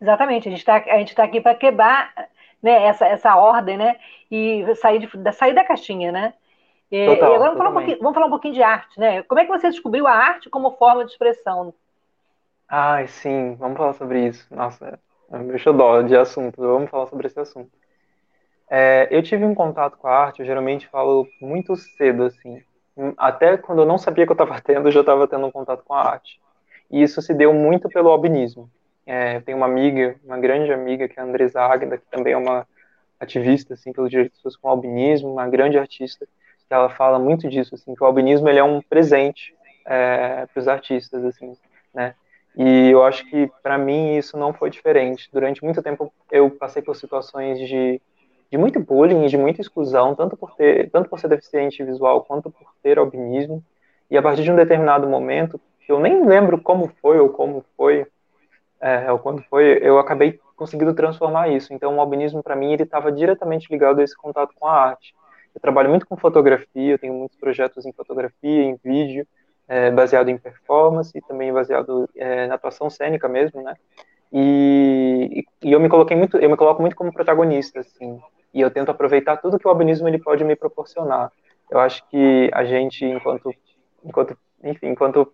Exatamente. A gente está tá aqui para quebrar né, essa, essa ordem, né? E sair, de, sair da caixinha, né? E, Total, e agora vamos falar, um vamos falar, um pouquinho, de arte, né? Como é que você descobriu a arte como forma de expressão? Ai, sim, vamos falar sobre isso. Nossa, é meu xodó de assunto, vamos falar sobre esse assunto. É, eu tive um contato com a arte, eu geralmente falo muito cedo, assim. Até quando eu não sabia que eu estava (laughs) tendo, eu já estava tendo um contato com a arte. E isso se deu muito pelo albinismo. É, eu tenho uma amiga, uma grande amiga, que é a Andresa Águeda, que também é uma ativista, assim, pelos direitos das pessoas com albinismo, uma grande artista, que ela fala muito disso, assim, que o albinismo ele é um presente é, para os artistas, assim, né? E eu acho que para mim isso não foi diferente. Durante muito tempo eu passei por situações de, de muito bullying, de muita exclusão, tanto por ter, tanto por ser deficiente visual quanto por ter albinismo. E a partir de um determinado momento, que eu nem lembro como foi ou como foi, é, ou quando foi, eu acabei conseguindo transformar isso. Então o albinismo para mim ele estava diretamente ligado a esse contato com a arte. Eu trabalho muito com fotografia, eu tenho muitos projetos em fotografia, em vídeo, é, baseado em performance e também baseado é, na atuação cênica mesmo, né? E, e, eu me coloquei muito, eu me coloco muito como protagonista, assim, e eu tento aproveitar tudo que o albinismo ele pode me proporcionar. Eu acho que a gente, enquanto, enquanto, enfim, enquanto,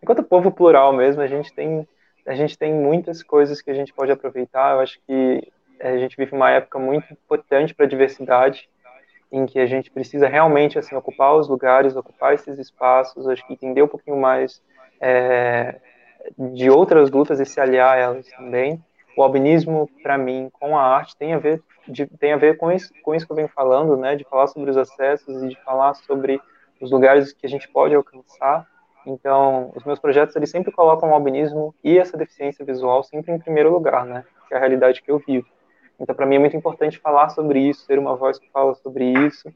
enquanto povo plural mesmo, a gente tem, a gente tem muitas coisas que a gente pode aproveitar. Eu acho que a gente vive uma época muito importante para a diversidade em que a gente precisa realmente assim ocupar os lugares, ocupar esses espaços, acho que entender um pouquinho mais é, de outras lutas e se aliar a elas também. O albinismo, para mim, com a arte tem a ver de, tem a ver com isso, com isso que eu venho falando, né, de falar sobre os acessos e de falar sobre os lugares que a gente pode alcançar. Então, os meus projetos eles sempre colocam o albinismo e essa deficiência visual sempre em primeiro lugar, né, que é a realidade que eu vivo. Então, para mim é muito importante falar sobre isso, ter uma voz que fala sobre isso.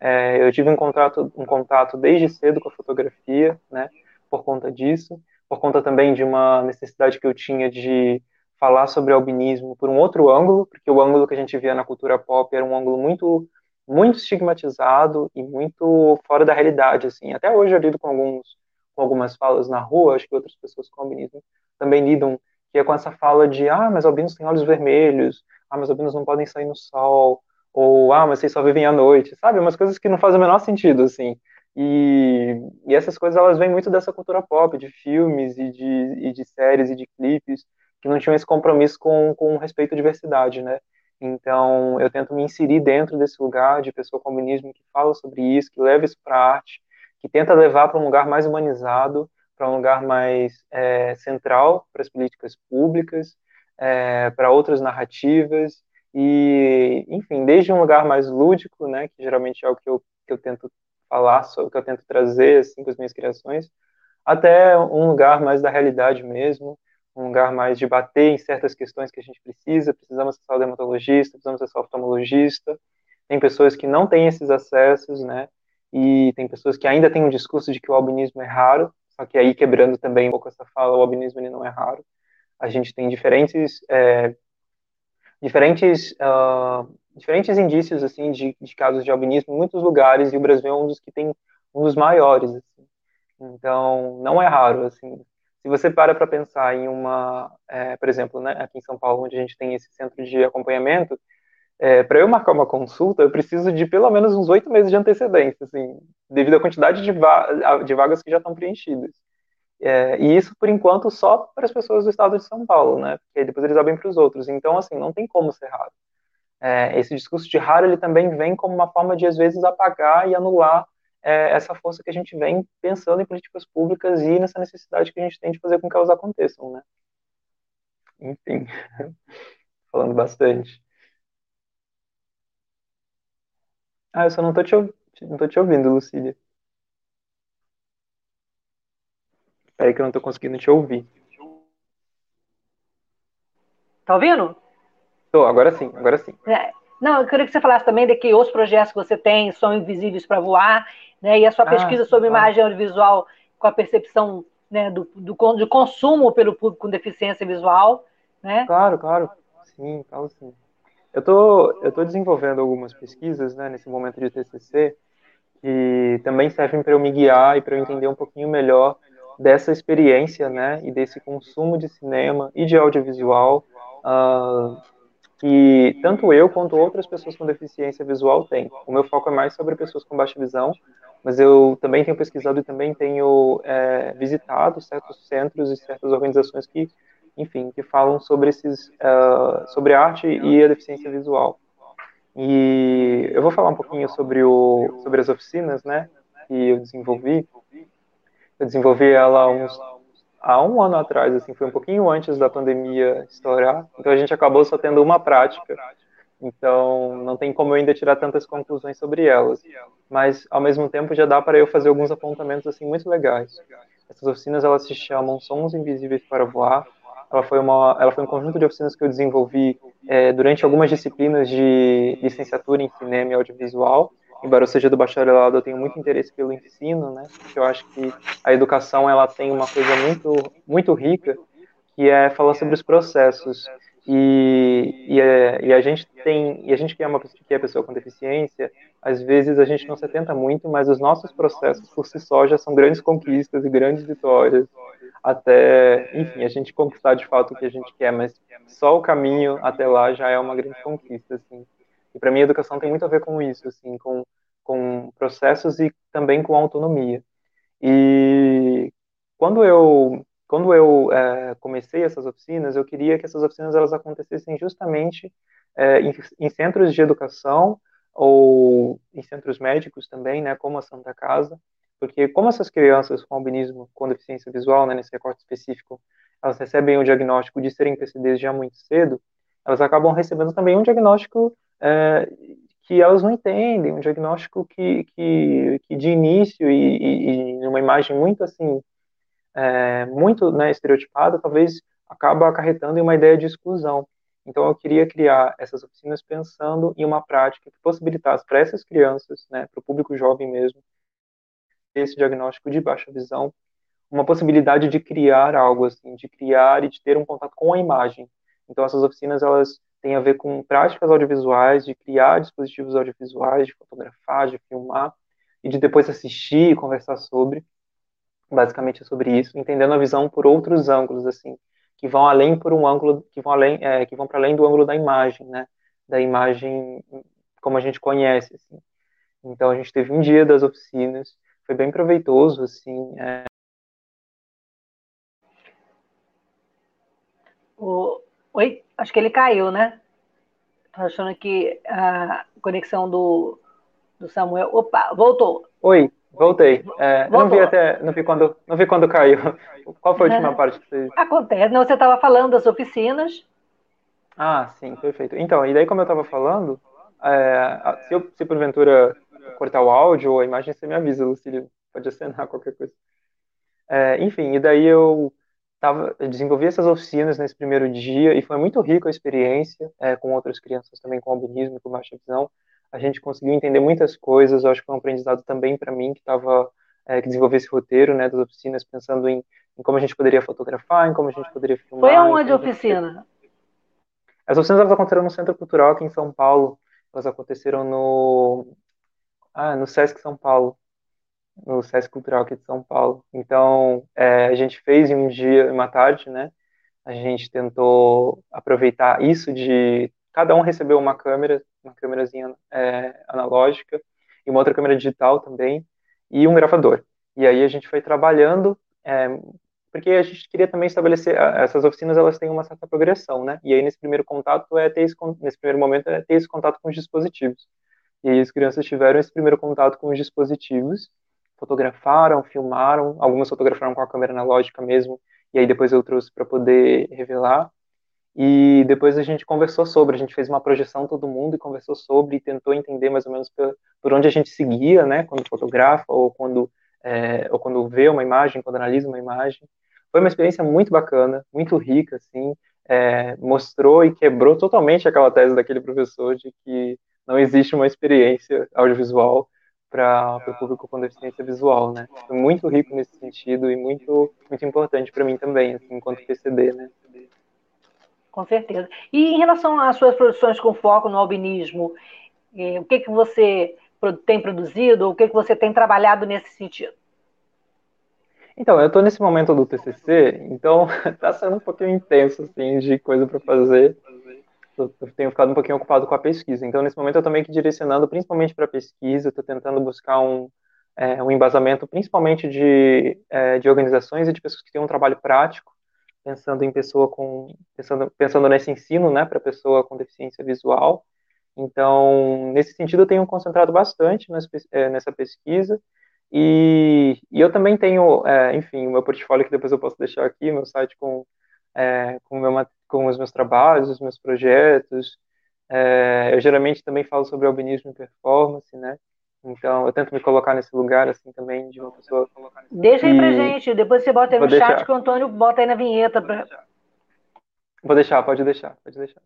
É, eu tive um contato, um contato desde cedo com a fotografia, né, por conta disso, por conta também de uma necessidade que eu tinha de falar sobre albinismo por um outro ângulo, porque o ângulo que a gente via na cultura pop era um ângulo muito muito estigmatizado e muito fora da realidade, assim. Até hoje eu lido com alguns com algumas falas na rua, acho que outras pessoas com albinismo também lidam, que é com essa fala de, ah, mas albinos têm olhos vermelhos, ah, mas albinos não podem sair no sol, ou, ah, mas vocês só vivem à noite, sabe? Umas coisas que não fazem o menor sentido, assim. E, e essas coisas, elas vêm muito dessa cultura pop, de filmes e de, e de séries e de clipes, que não tinham esse compromisso com, com respeito à diversidade, né? Então, eu tento me inserir dentro desse lugar de pessoa com albinismo que fala sobre isso, que leva isso para arte, que tenta levar para um lugar mais humanizado, para um lugar mais é, central para as políticas públicas, é, para outras narrativas. E, enfim, desde um lugar mais lúdico, né, que geralmente é o que eu, que eu tento falar, o que eu tento trazer assim com as minhas criações, até um lugar mais da realidade mesmo, um lugar mais de bater em certas questões que a gente precisa, precisamos acessar o dermatologista, precisamos acessar o oftalmologista, tem pessoas que não têm esses acessos, né, e tem pessoas que ainda têm um discurso de que o albinismo é raro, só que aí quebrando também um pouco essa fala, o albinismo ele não é raro, a gente tem diferentes é, diferentes uh, diferentes indícios assim de, de, casos de albinismo em muitos lugares e o Brasil é um dos que tem um dos maiores assim. então não é raro assim se você para para pensar em uma é, por exemplo né, aqui em São Paulo onde a gente tem esse centro de acompanhamento é, para eu marcar uma consulta eu preciso de pelo menos uns oito meses de antecedência assim devido à quantidade de, va de vagas que já estão preenchidas é, e isso, por enquanto, só para as pessoas do estado de São Paulo, né? Porque depois eles abrem para os outros. Então, assim, não tem como ser raro. É, esse discurso de raro, ele também vem como uma forma de, às vezes, apagar e anular é, essa força que a gente vem pensando em políticas públicas e nessa necessidade que a gente tem de fazer com que elas aconteçam, né? Enfim, (laughs) falando bastante. Ah, eu só não tô te, não te ouvindo, Lucília. Peraí que eu não tô conseguindo te ouvir. Tá ouvindo? Tô, agora sim, agora sim. É, não, eu queria que você falasse também de que os projetos que você tem são invisíveis para voar, né? E a sua ah, pesquisa sobre tá. imagem audiovisual com a percepção né, do, do, do consumo pelo público com deficiência visual, né? Claro, claro. Sim, falo sim. Eu tô, eu tô desenvolvendo algumas pesquisas, né, nesse momento de TCC, que também servem para eu me guiar e para eu entender um pouquinho melhor dessa experiência, né, e desse consumo de cinema e de audiovisual uh, que tanto eu quanto outras pessoas com deficiência visual têm. O meu foco é mais sobre pessoas com baixa visão, mas eu também tenho pesquisado e também tenho é, visitado certos centros e certas organizações que enfim, que falam sobre esses, uh, sobre arte e a deficiência visual. E eu vou falar um pouquinho sobre o, sobre as oficinas, né, que eu desenvolvi. Eu desenvolvi ela há, uns, há um ano atrás, assim, foi um pouquinho antes da pandemia estourar. Então a gente acabou só tendo uma prática. Então não tem como eu ainda tirar tantas conclusões sobre elas. Mas ao mesmo tempo já dá para eu fazer alguns apontamentos assim muito legais. Essas oficinas elas se chamam Sons Invisíveis para Voar ela foi, uma, ela foi um conjunto de oficinas que eu desenvolvi é, durante algumas disciplinas de licenciatura em cinema e audiovisual. Embora eu seja do bacharelado, eu tenho muito interesse pelo ensino, né? Porque eu acho que a educação ela tem uma coisa muito, muito rica, que é falar sobre os processos. E, e, é, e, a gente tem e a gente que é uma que é pessoa com deficiência às vezes a gente não se atenta muito mas os nossos processos por si só já são grandes conquistas e grandes vitórias até, enfim, a gente conquistar de fato o que a gente quer, mas só o caminho até lá já é uma grande conquista, assim. E para mim a educação tem muito a ver com isso, assim, com, com processos e também com autonomia. E quando eu quando eu é, comecei essas oficinas, eu queria que essas oficinas elas acontecessem justamente é, em, em centros de educação ou em centros médicos também, né, como a Santa Casa, porque como essas crianças com albinismo, com deficiência visual, né, nesse recorte específico, elas recebem o diagnóstico de serem PCDs já muito cedo, elas acabam recebendo também um diagnóstico é, que elas não entendem, um diagnóstico que, que, que de início e, e, e uma imagem muito assim, é, muito né, estereotipada, talvez acaba acarretando em uma ideia de exclusão. Então eu queria criar essas oficinas pensando em uma prática que possibilitasse para essas crianças, né, para o público jovem mesmo, esse diagnóstico de baixa visão, uma possibilidade de criar algo assim, de criar e de ter um contato com a imagem. Então essas oficinas elas têm a ver com práticas audiovisuais, de criar dispositivos audiovisuais, de fotografar, de filmar e de depois assistir e conversar sobre. Basicamente é sobre isso, entendendo a visão por outros ângulos assim, que vão além por um ângulo, que vão além, é, que vão para além do ângulo da imagem, né? Da imagem como a gente conhece assim. Então a gente teve um dia das oficinas foi bem proveitoso, assim. É... O... Oi, acho que ele caiu, né? Tô achando que a conexão do, do Samuel. Opa, voltou. Oi, voltei. É, não vi até, não vi quando, não vi quando caiu. Qual foi a última parte que você? Acontece. Não, você estava falando das oficinas. Ah, sim, perfeito. Então, e daí como eu estava falando, é, se, eu, se porventura cortar o áudio ou a imagem, você me avisa, Lucílio. Pode acenar qualquer coisa. É, enfim, e daí eu, tava, eu desenvolvi essas oficinas nesse primeiro dia e foi muito rico a experiência é, com outras crianças também com albinismo e com baixa visão. A gente conseguiu entender muitas coisas, eu acho que foi um aprendizado também para mim que estava é, que desenvolvi esse roteiro, né, das oficinas, pensando em, em, como a gente poderia fotografar, em como a gente poderia filmar. Foi aonde a oficina? As oficinas elas aconteceram no Centro Cultural aqui em São Paulo. Elas aconteceram no ah, no Sesc São Paulo, no Sesc Cultural aqui de São Paulo. Então, é, a gente fez em um dia, uma tarde, né? A gente tentou aproveitar isso de cada um recebeu uma câmera, uma câmerazinha é, analógica e uma outra câmera digital também e um gravador. E aí a gente foi trabalhando, é, porque a gente queria também estabelecer essas oficinas, elas têm uma certa progressão, né? E aí nesse primeiro contato é ter esse, nesse primeiro momento é ter esse contato com os dispositivos. E aí as crianças tiveram esse primeiro contato com os dispositivos, fotografaram, filmaram, algumas fotografaram com a câmera analógica mesmo, e aí depois eu trouxe para poder revelar. E depois a gente conversou sobre, a gente fez uma projeção todo mundo e conversou sobre e tentou entender mais ou menos por, por onde a gente seguia, né, quando fotografa ou quando é, ou quando vê uma imagem, quando analisa uma imagem. Foi uma experiência muito bacana, muito rica, assim, é, mostrou e quebrou totalmente aquela tese daquele professor de que não existe uma experiência audiovisual para o público com deficiência visual, né? Foi muito rico nesse sentido e muito muito importante para mim também, assim, enquanto PCD, né? Com certeza. E em relação às suas produções com foco no albinismo, eh, o que que você tem produzido, ou o que que você tem trabalhado nesse sentido? Então, eu estou nesse momento do TCC, então está (laughs) sendo um pouquinho intenso, assim, de coisa para fazer. Eu tenho ficado um pouquinho ocupado com a pesquisa. Então, nesse momento, eu estou meio que direcionando principalmente para a pesquisa, estou tentando buscar um, é, um embasamento principalmente de, é, de organizações e de pessoas que têm um trabalho prático, pensando em pessoa com. pensando, pensando nesse ensino, né, para pessoa com deficiência visual. Então, nesse sentido, eu tenho concentrado bastante é, nessa pesquisa. E, e eu também tenho, é, enfim, o meu portfólio que depois eu posso deixar aqui, meu site com, é, com, meu, com os meus trabalhos, os meus projetos. É, eu geralmente também falo sobre albinismo e performance, né? Então, eu tento me colocar nesse lugar, assim, também, de uma pessoa... Deixa aí pra gente, depois você bota aí no deixar. chat que o Antônio bota aí na vinheta. Pra... Vou deixar, pode deixar, pode deixar.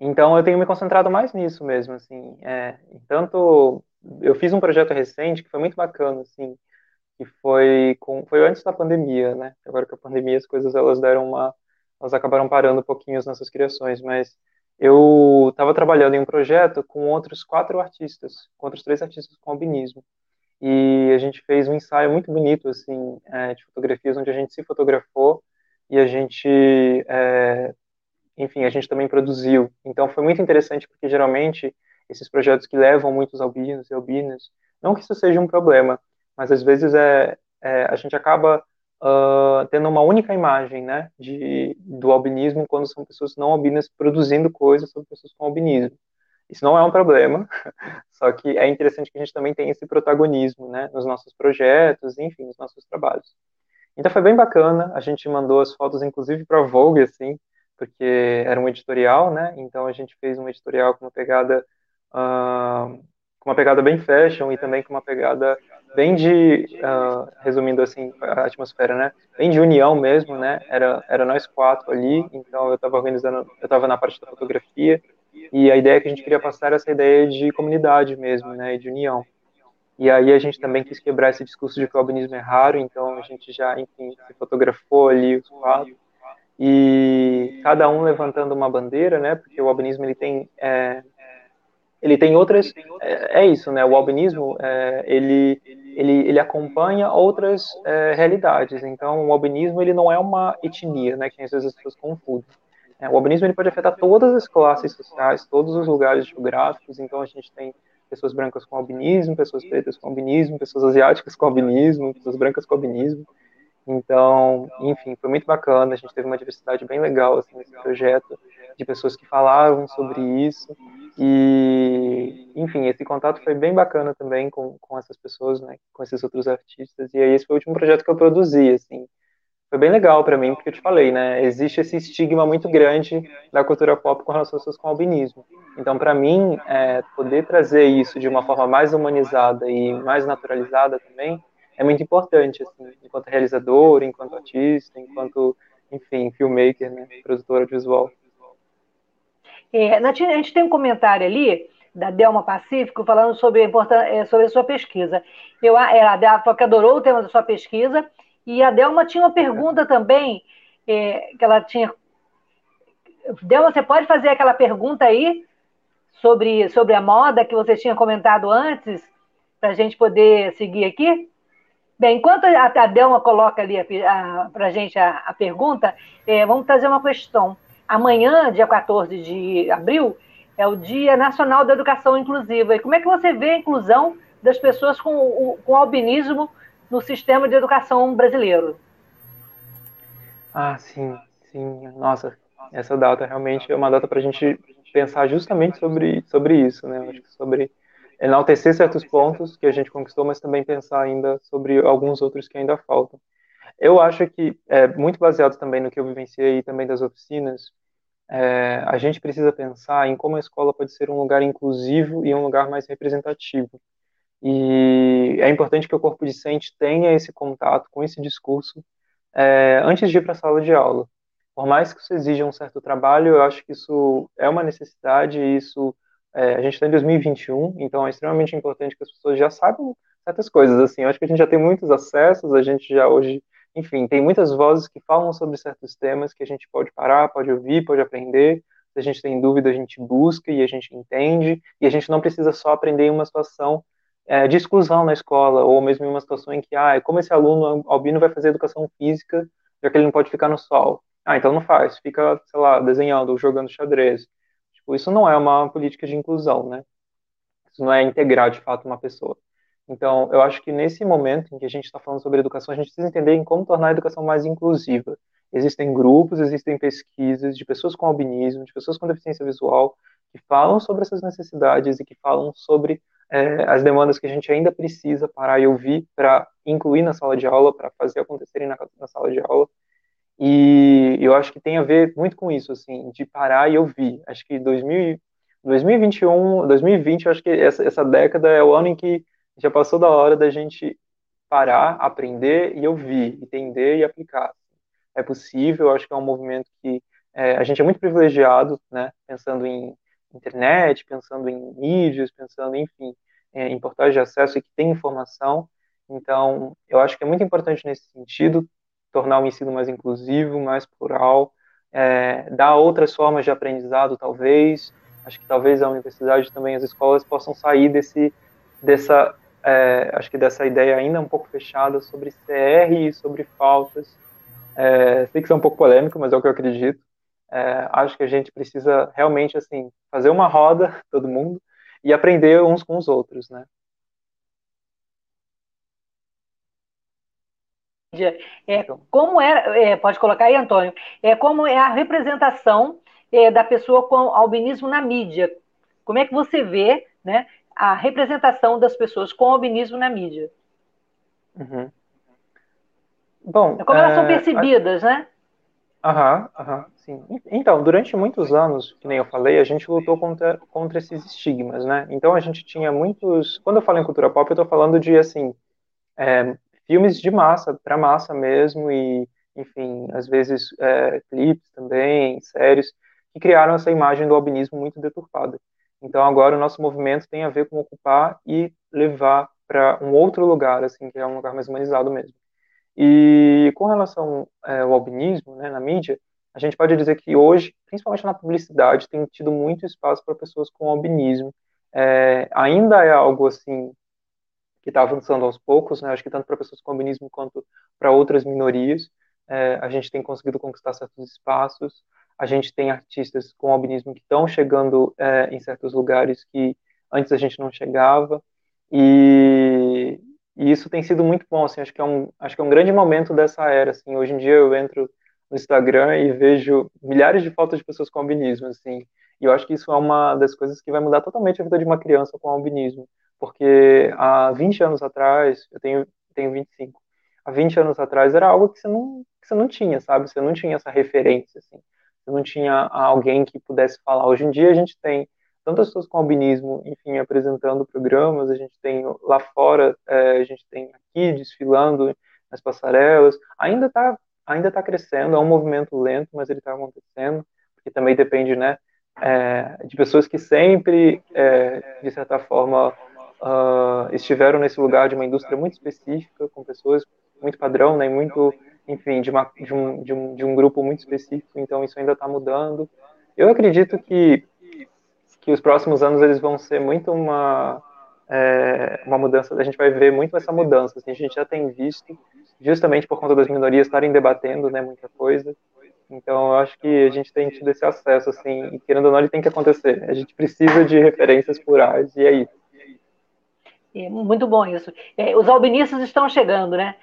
Então, eu tenho me concentrado mais nisso mesmo, assim, é, tanto eu fiz um projeto recente que foi muito bacana, assim, que foi com, foi antes da pandemia, né? Agora que a pandemia as coisas elas deram uma, elas acabaram parando um pouquinho as nossas criações, mas eu estava trabalhando em um projeto com outros quatro artistas, com outros três artistas com albinismo, e a gente fez um ensaio muito bonito, assim, é, de fotografias onde a gente se fotografou e a gente é, enfim, a gente também produziu. Então foi muito interessante porque geralmente esses projetos que levam muitos albinos e albinas, não que isso seja um problema, mas às vezes é, é a gente acaba uh, tendo uma única imagem, né, de, do albinismo quando são pessoas não albinas produzindo coisas sobre pessoas com albinismo. Isso não é um problema, (laughs) só que é interessante que a gente também tenha esse protagonismo, né, nos nossos projetos, enfim, nos nossos trabalhos. Então foi bem bacana, a gente mandou as fotos, inclusive, para a Vogue, assim, porque era um editorial, né, então a gente fez um editorial com uma pegada uh, com uma pegada bem fashion e também com uma pegada bem de, uh, resumindo assim, a atmosfera, né, bem de união mesmo, né, era, era nós quatro ali, então eu estava organizando, eu estava na parte da fotografia, e a ideia que a gente queria passar era essa ideia de comunidade mesmo, né, de união. E aí a gente também quis quebrar esse discurso de que o albinismo é raro, então a gente já, enfim, se fotografou ali os quatro, e cada um levantando uma bandeira, né, porque o albinismo ele tem é, ele tem outras é, é, isso né? O albinismo é, ele, ele ele acompanha outras é, realidades. Então o albinismo ele não é uma etnia né? Que às vezes as pessoas confundem é, o albinismo ele pode afetar todas as classes sociais todos os lugares geográficos. Então a gente tem pessoas brancas com albinismo pessoas pretas com albinismo pessoas asiáticas com albinismo pessoas brancas com albinismo. Então, enfim, foi muito bacana. A gente teve uma diversidade bem legal assim, nesse projeto, de pessoas que falavam sobre isso. E, enfim, esse contato foi bem bacana também com, com essas pessoas, né, com esses outros artistas. E aí, esse foi o último projeto que eu produzi, assim. Foi bem legal para mim, porque eu te falei, né, existe esse estigma muito grande da cultura pop com relação às pessoas com albinismo. Então, para mim, é, poder trazer isso de uma forma mais humanizada e mais naturalizada também, é muito importante, assim, enquanto realizador, enquanto artista, enquanto, enfim, filmmaker, né, produtora visual. É, a gente tem um comentário ali da Delma Pacífico falando sobre a, é, sobre a sua pesquisa. Eu, é, a Delma falou que adorou o tema da sua pesquisa e a Delma tinha uma pergunta também é, que ela tinha. Delma, você pode fazer aquela pergunta aí sobre, sobre a moda que você tinha comentado antes para a gente poder seguir aqui? Bem, enquanto a Delma coloca ali para a gente a, a pergunta, é, vamos trazer uma questão. Amanhã, dia 14 de abril, é o Dia Nacional da Educação Inclusiva. E como é que você vê a inclusão das pessoas com, com albinismo no sistema de educação brasileiro? Ah, sim, sim. Nossa, essa data realmente é uma data para a gente pensar justamente sobre, sobre isso, né? Acho que sobre enaltecer certos pontos que a gente conquistou, mas também pensar ainda sobre alguns outros que ainda faltam. Eu acho que, é, muito baseado também no que eu vivenciei e também das oficinas, é, a gente precisa pensar em como a escola pode ser um lugar inclusivo e um lugar mais representativo. E é importante que o corpo discente tenha esse contato com esse discurso é, antes de ir para a sala de aula. Por mais que isso exija um certo trabalho, eu acho que isso é uma necessidade isso é, a gente está em 2021, então é extremamente importante que as pessoas já saibam certas coisas, assim, eu acho que a gente já tem muitos acessos, a gente já hoje, enfim, tem muitas vozes que falam sobre certos temas que a gente pode parar, pode ouvir, pode aprender, se a gente tem dúvida, a gente busca e a gente entende, e a gente não precisa só aprender em uma situação é, de exclusão na escola, ou mesmo em uma situação em que, ah, como esse aluno albino vai fazer educação física, já que ele não pode ficar no sol? Ah, então não faz, fica, sei lá, desenhando ou jogando xadrez. Tipo, isso não é uma política de inclusão, né? Isso não é integrar, de fato, uma pessoa. Então, eu acho que nesse momento em que a gente está falando sobre educação, a gente precisa entender em como tornar a educação mais inclusiva. Existem grupos, existem pesquisas de pessoas com albinismo, de pessoas com deficiência visual, que falam sobre essas necessidades e que falam sobre é, as demandas que a gente ainda precisa parar e ouvir para incluir na sala de aula, para fazer acontecerem na, na, sala de aula. E eu acho que tem a ver muito com isso, assim, de parar e ouvir. Acho que 2000, 2021, 2020, acho que essa, essa década é o ano em que já passou da hora da gente parar, aprender e ouvir, entender e aplicar. É possível, acho que é um movimento que é, a gente é muito privilegiado, né, pensando em internet, pensando em mídias, pensando, enfim, é, em portais de acesso e que tem informação. Então, eu acho que é muito importante nesse sentido tornar o ensino mais inclusivo, mais plural, é, dar outras formas de aprendizado, talvez. Acho que talvez a universidade também, as escolas possam sair desse, dessa, é, acho que dessa ideia ainda um pouco fechada sobre CR e sobre faltas. É, sei que isso é um pouco polêmico, mas é o que eu acredito. É, acho que a gente precisa realmente assim fazer uma roda, (laughs) todo mundo, e aprender uns com os outros, né? É, como é, é, pode colocar aí, Antônio, é como é a representação é, da pessoa com albinismo na mídia. Como é que você vê né, a representação das pessoas com albinismo na mídia? Uhum. Bom, como elas são é, percebidas, né? Aham, aham, sim. Então, durante muitos anos, que nem eu falei, a gente lutou contra, contra esses estigmas, né? Então a gente tinha muitos. Quando eu falo em cultura pop, eu estou falando de, assim, é, filmes de massa, para massa mesmo, e, enfim, às vezes é, clipes também, séries, que criaram essa imagem do albinismo muito deturpada. Então agora o nosso movimento tem a ver com ocupar e levar para um outro lugar, assim, que é um lugar mais humanizado mesmo. E com relação é, ao albinismo, né, na mídia, a gente pode dizer que hoje, principalmente na publicidade, tem tido muito espaço para pessoas com albinismo. É, ainda é algo assim que está avançando aos poucos, né? Acho que tanto para pessoas com albinismo quanto para outras minorias, é, a gente tem conseguido conquistar certos espaços. A gente tem artistas com albinismo que estão chegando é, em certos lugares que antes a gente não chegava. E, e isso tem sido muito bom, assim, acho que é um, acho que é um grande momento dessa era, assim, hoje em dia eu entro no Instagram e vejo milhares de fotos de pessoas com albinismo, assim, e eu acho que isso é uma das coisas que vai mudar totalmente a vida de uma criança com albinismo, porque há 20 anos atrás, eu tenho, tenho 25, há 20 anos atrás era algo que você não, que você não tinha, sabe, você não tinha essa referência, assim, não tinha alguém que pudesse falar. Hoje em dia a gente tem tantas pessoas com albinismo, enfim, apresentando programas, a gente tem lá fora, é, a gente tem aqui desfilando nas passarelas, ainda está ainda tá crescendo, é um movimento lento, mas ele está acontecendo, porque também depende, né, é, de pessoas que sempre, é, de certa forma, uh, estiveram nesse lugar de uma indústria muito específica, com pessoas muito padrão, né, muito, enfim, de, uma, de, um, de, um, de um grupo muito específico, então isso ainda está mudando. Eu acredito que que os próximos anos eles vão ser muito uma é, uma mudança, a gente vai ver muito essa mudança, assim, a gente já tem visto, justamente por conta das minorias estarem debatendo, né, muita coisa, então eu acho que a gente tem tido esse acesso, assim, e querendo ou não, ele tem que acontecer, a gente precisa de referências plurais, e é isso. É muito bom isso. É, os albinistas estão chegando, né?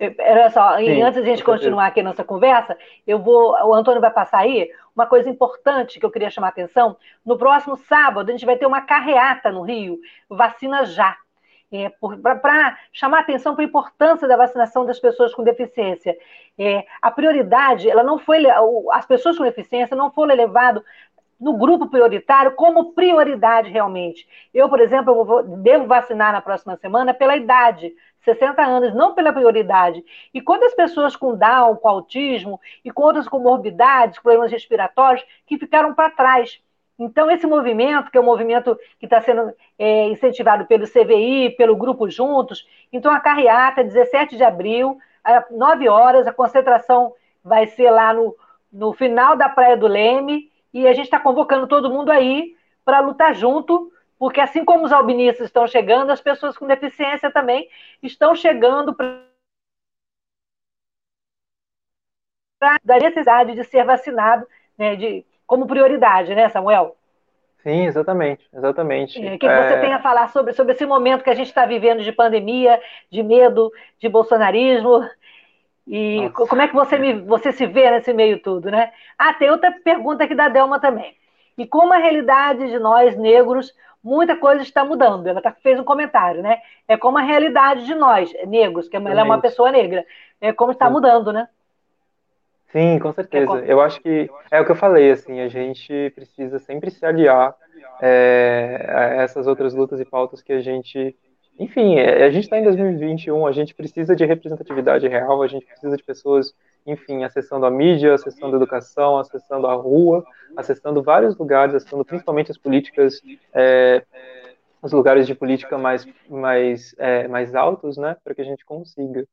Olha só, Sim, antes de a gente continuar aqui a nossa conversa, eu vou, o Antônio vai passar aí uma coisa importante que eu queria chamar a atenção. No próximo sábado, a gente vai ter uma carreata no Rio, vacina já. É, para chamar a atenção para a importância da vacinação das pessoas com deficiência. É, a prioridade, ela não foi, as pessoas com deficiência não foram levadas no grupo prioritário como prioridade realmente. Eu, por exemplo, eu vou, devo vacinar na próxima semana pela idade, 60 anos, não pela prioridade. E quantas pessoas com Down, com autismo e com outras comorbidades, problemas respiratórios, que ficaram para trás. Então, esse movimento, que é um movimento que está sendo é, incentivado pelo CVI, pelo Grupo Juntos, então a carreata, 17 de abril, às 9 horas, a concentração vai ser lá no, no final da Praia do Leme, e a gente está convocando todo mundo aí para lutar junto, porque assim como os albinistas estão chegando, as pessoas com deficiência também estão chegando para da necessidade de ser vacinado, né, de, como prioridade, né, Samuel? Sim, exatamente, exatamente. É, o que, é... você tem a falar sobre, sobre esse momento que a gente está vivendo de pandemia, de medo, de bolsonarismo? E Nossa. como é que você, me, você se vê nesse meio tudo, né? Ah, tem outra pergunta aqui da Delma também. E como a realidade de nós, negros, muita coisa está mudando. Ela tá, fez um comentário, né? É como a realidade de nós, negros, que ela é uma pessoa negra. É como está mudando, né? Sim, com certeza. Eu acho que é o que eu falei, assim, a gente precisa sempre se aliar é, a essas outras lutas e pautas que a gente. Enfim, é, a gente está em 2021, a gente precisa de representatividade real, a gente precisa de pessoas, enfim, acessando a mídia, acessando a educação, acessando a rua, acessando vários lugares, acessando principalmente as políticas, é, os lugares de política mais, mais, é, mais altos, né, para que a gente consiga.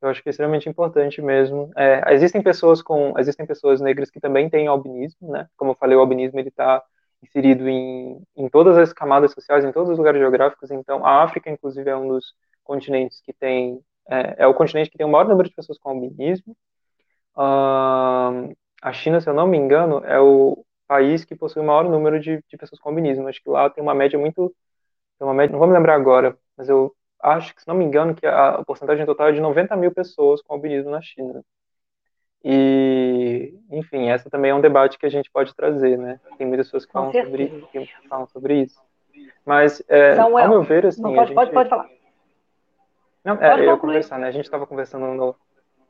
Eu acho que é extremamente importante mesmo. É, existem pessoas com, existem pessoas negras que também têm albinismo, né? Como eu falei, o albinismo ele está inserido em, em todas as camadas sociais, em todos os lugares geográficos. Então, a África, inclusive, é um dos continentes que tem, é, é o continente que tem o maior número de pessoas com albinismo. Uh, a China, se eu não me engano, é o país que possui o maior número de, de pessoas com albinismo. Acho que lá tem uma média muito, uma média, não vou me lembrar agora, mas eu acho que, se não me engano, que a, a porcentagem total é de 90 mil pessoas com albinismo na China. E, enfim, essa também é um debate que a gente pode trazer, né? Tem muitas pessoas que falam, sobre, que falam sobre isso. Mas, é, Samuel, ao meu ver, assim... Pode, gente... pode, pode falar. Não, é, eu ia conversar, né? A gente estava conversando no...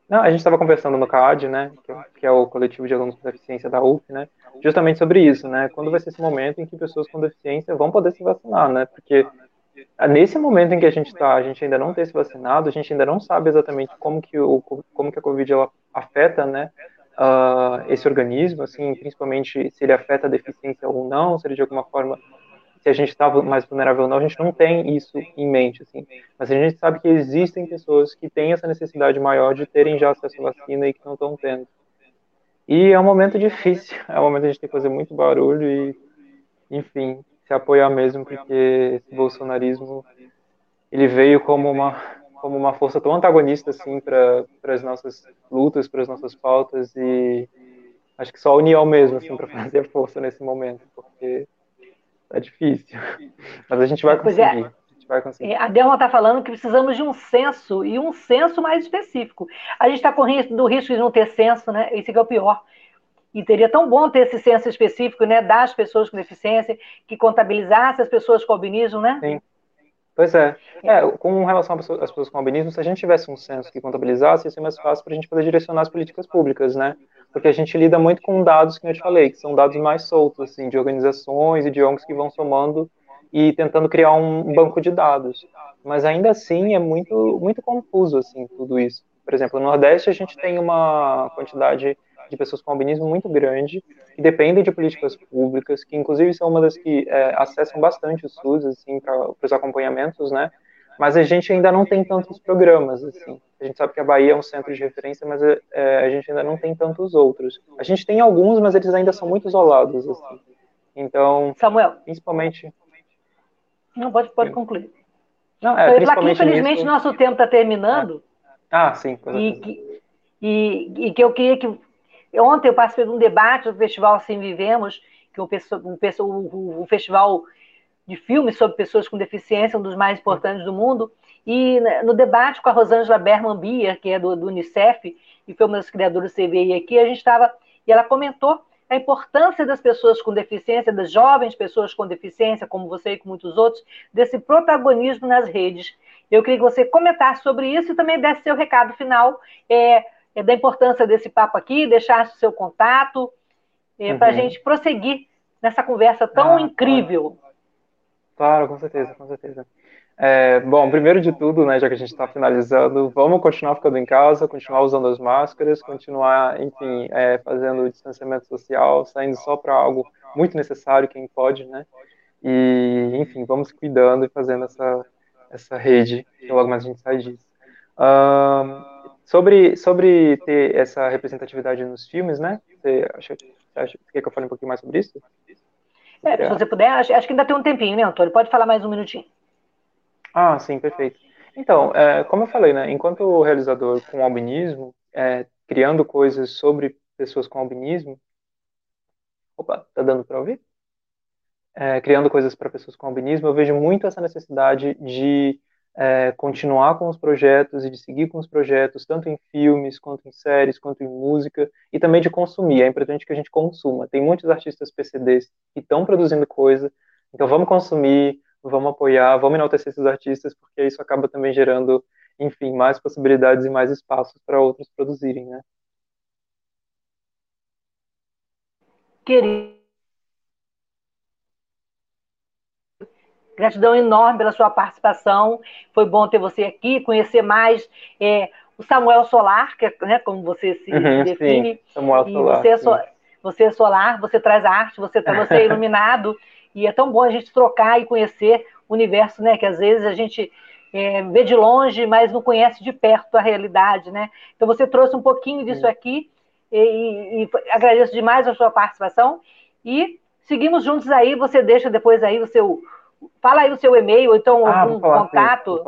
Não, a gente estava conversando no CAD, né? Que, é que, é o coletivo de alunos com deficiência da UF, né? Justamente sobre isso, né? Quando vai ser esse momento em que pessoas com deficiência vão poder se vacinar, né? Porque nesse momento em que a gente está, a gente ainda não tem se vacinado, a gente ainda não sabe exatamente como que, o, como que a Covid ela afeta, né, uh, esse organismo, assim, principalmente se ele afeta a deficiência ou não, se ele de alguma forma, se a gente está mais vulnerável ou não, a gente não tem isso em mente, assim. Mas a gente sabe que existem pessoas que têm essa necessidade maior de terem já acesso à vacina e que não estão tendo. E é um momento difícil, (laughs) é um momento que a gente tem que fazer muito barulho e, enfim, se apoiar mesmo, porque esse bolsonarismo ele veio como uma como uma força tão antagonista assim para as nossas lutas, para as nossas pautas e acho que só a união mesmo assim para fazer força nesse momento, porque (laughs) é difícil. Mas a gente vai conseguir. É. A, conseguir. É, a Delma está falando que precisamos de um censo e um censo mais específico. A gente está correndo risco de não ter censo, né? Esse é o pior. E teria tão bom ter esse censo específico, né, das pessoas com deficiência, que contabilizasse as pessoas com albinismo, né? Sim. Pois é. é. Com relação às pessoas com albinismo, se a gente tivesse um censo que contabilizasse, ia ser mais fácil para a gente poder direcionar as políticas públicas, né? Porque a gente lida muito com dados que eu te falei, que são dados mais soltos, assim, de organizações e de ONGs que vão somando e tentando criar um banco de dados. Mas ainda assim é muito, muito confuso, assim, tudo isso. Por exemplo, no Nordeste a gente tem uma quantidade de pessoas com albinismo muito grande, que dependem de políticas públicas, que inclusive são uma das que é, acessam bastante o SUS, assim, para os acompanhamentos, né? Mas a gente ainda não tem tantos programas, assim. A gente sabe que a Bahia é um centro de referência, mas é, a gente ainda não tem tantos outros. A gente tem alguns, mas eles ainda são muito isolados, assim. Então, Samuel. principalmente... Não, pode, pode concluir. Não, é, principalmente infelizmente, nisso... nosso tempo está terminando. Ah, sim. E que, e, e que eu queria que Ontem eu participei de um debate do Festival Assim Vivemos, que é um, um, um festival de filmes sobre pessoas com deficiência, um dos mais importantes do mundo, e no debate com a Rosângela Berman Bier, que é do, do Unicef, e foi uma das criadoras do CVI aqui, a gente estava, e ela comentou a importância das pessoas com deficiência, das jovens pessoas com deficiência, como você e com muitos outros, desse protagonismo nas redes. Eu queria que você comentasse sobre isso e também desse seu recado final é, é, da importância desse papo aqui, deixar seu contato, é, uhum. para a gente prosseguir nessa conversa tão ah, incrível. Claro. claro, com certeza, com certeza. É, bom, primeiro de tudo, né, já que a gente está finalizando, vamos continuar ficando em casa, continuar usando as máscaras, continuar, enfim, é, fazendo o distanciamento social, saindo só para algo muito necessário, quem pode, né? E, enfim, vamos cuidando e fazendo essa, essa rede, que logo mais a gente sai disso. Uh, sobre, sobre ter essa representatividade nos filmes, né? Você acha, acha quer que eu fale um pouquinho mais sobre isso? É, se você puder, acho, acho, que ainda tem um tempinho, né, Antônio? Pode falar mais um minutinho. Ah, sim, perfeito. Então, é, como eu falei, né, enquanto realizador com albinismo, é, criando coisas sobre pessoas com albinismo, opa, tá dando para ouvir? É, criando coisas para pessoas com albinismo, eu vejo muito essa necessidade de é, continuar com os projetos e de seguir com os projetos, tanto em filmes, quanto em séries, quanto em música, e também de consumir. É importante que a gente consuma. Tem muitos artistas PCDs que estão produzindo coisa, então vamos consumir, vamos apoiar, vamos enaltecer esses artistas, porque isso acaba também gerando, enfim, mais possibilidades e mais espaços para outros produzirem, né? Querido Gratidão enorme pela sua participação. Foi bom ter você aqui, conhecer mais é, o Samuel Solar, que é, né, como você se, uhum, define. Sim, Samuel Solar. Você é, so, você é, solar, você traz arte, você, tá, você é (laughs) iluminado. e é tão bom a gente trocar e conhecer o universo, né? Que às vezes a gente é, vê de longe, mas não conhece de perto a realidade, né? Então você trouxe um pouquinho disso aqui e, e, e agradeço demais a sua participação. E seguimos juntos aí. Você deixa depois aí o seu Fala aí o seu e-mail, ou então ah, algum falar, contato.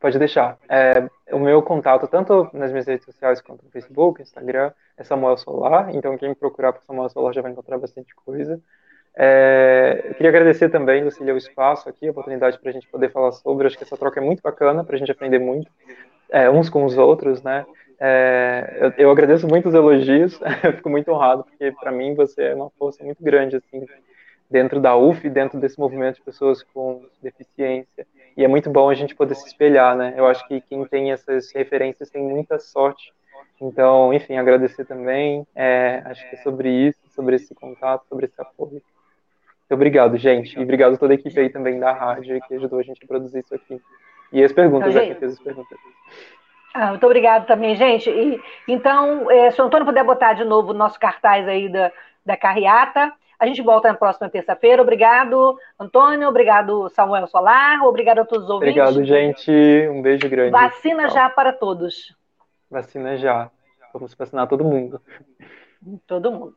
Pode deixar. É, o meu contato, tanto nas minhas redes sociais quanto no Facebook, Instagram, é Samuel Solar. Então, quem procurar por Samuel Solar já vai encontrar bastante coisa. É, eu queria agradecer também, Lucília, o espaço aqui, a oportunidade para a gente poder falar sobre. Acho que essa troca é muito bacana, para a gente aprender muito, é, uns com os outros, né? É, eu, eu, agradeço muito os elogios, (laughs) eu fico muito honrado, porque para mim você é uma força muito grande, assim, dentro da UF, dentro desse movimento de pessoas com deficiência. E é muito bom a gente poder se espelhar, né? Eu acho que quem tem essas referências tem muita sorte. Então, enfim, agradecer também. É, acho que é sobre isso, sobre esse contato, sobre esse apoio. Muito obrigado, gente. E obrigado a toda a equipe aí também da rádio que ajudou a gente a produzir isso aqui. E as perguntas, já que fez as perguntas. Ah, muito obrigado também, gente. E, então, é, se o Antônio puder botar de novo o nosso cartaz aí da, da carreata. A gente volta na próxima terça-feira. Obrigado, Antônio. Obrigado, Samuel Solar. Obrigado a todos os ouvintes. Obrigado, gente. Um beijo grande. Vacina Tchau. já para todos. Vacina já. Vamos vacinar todo mundo. Todo mundo.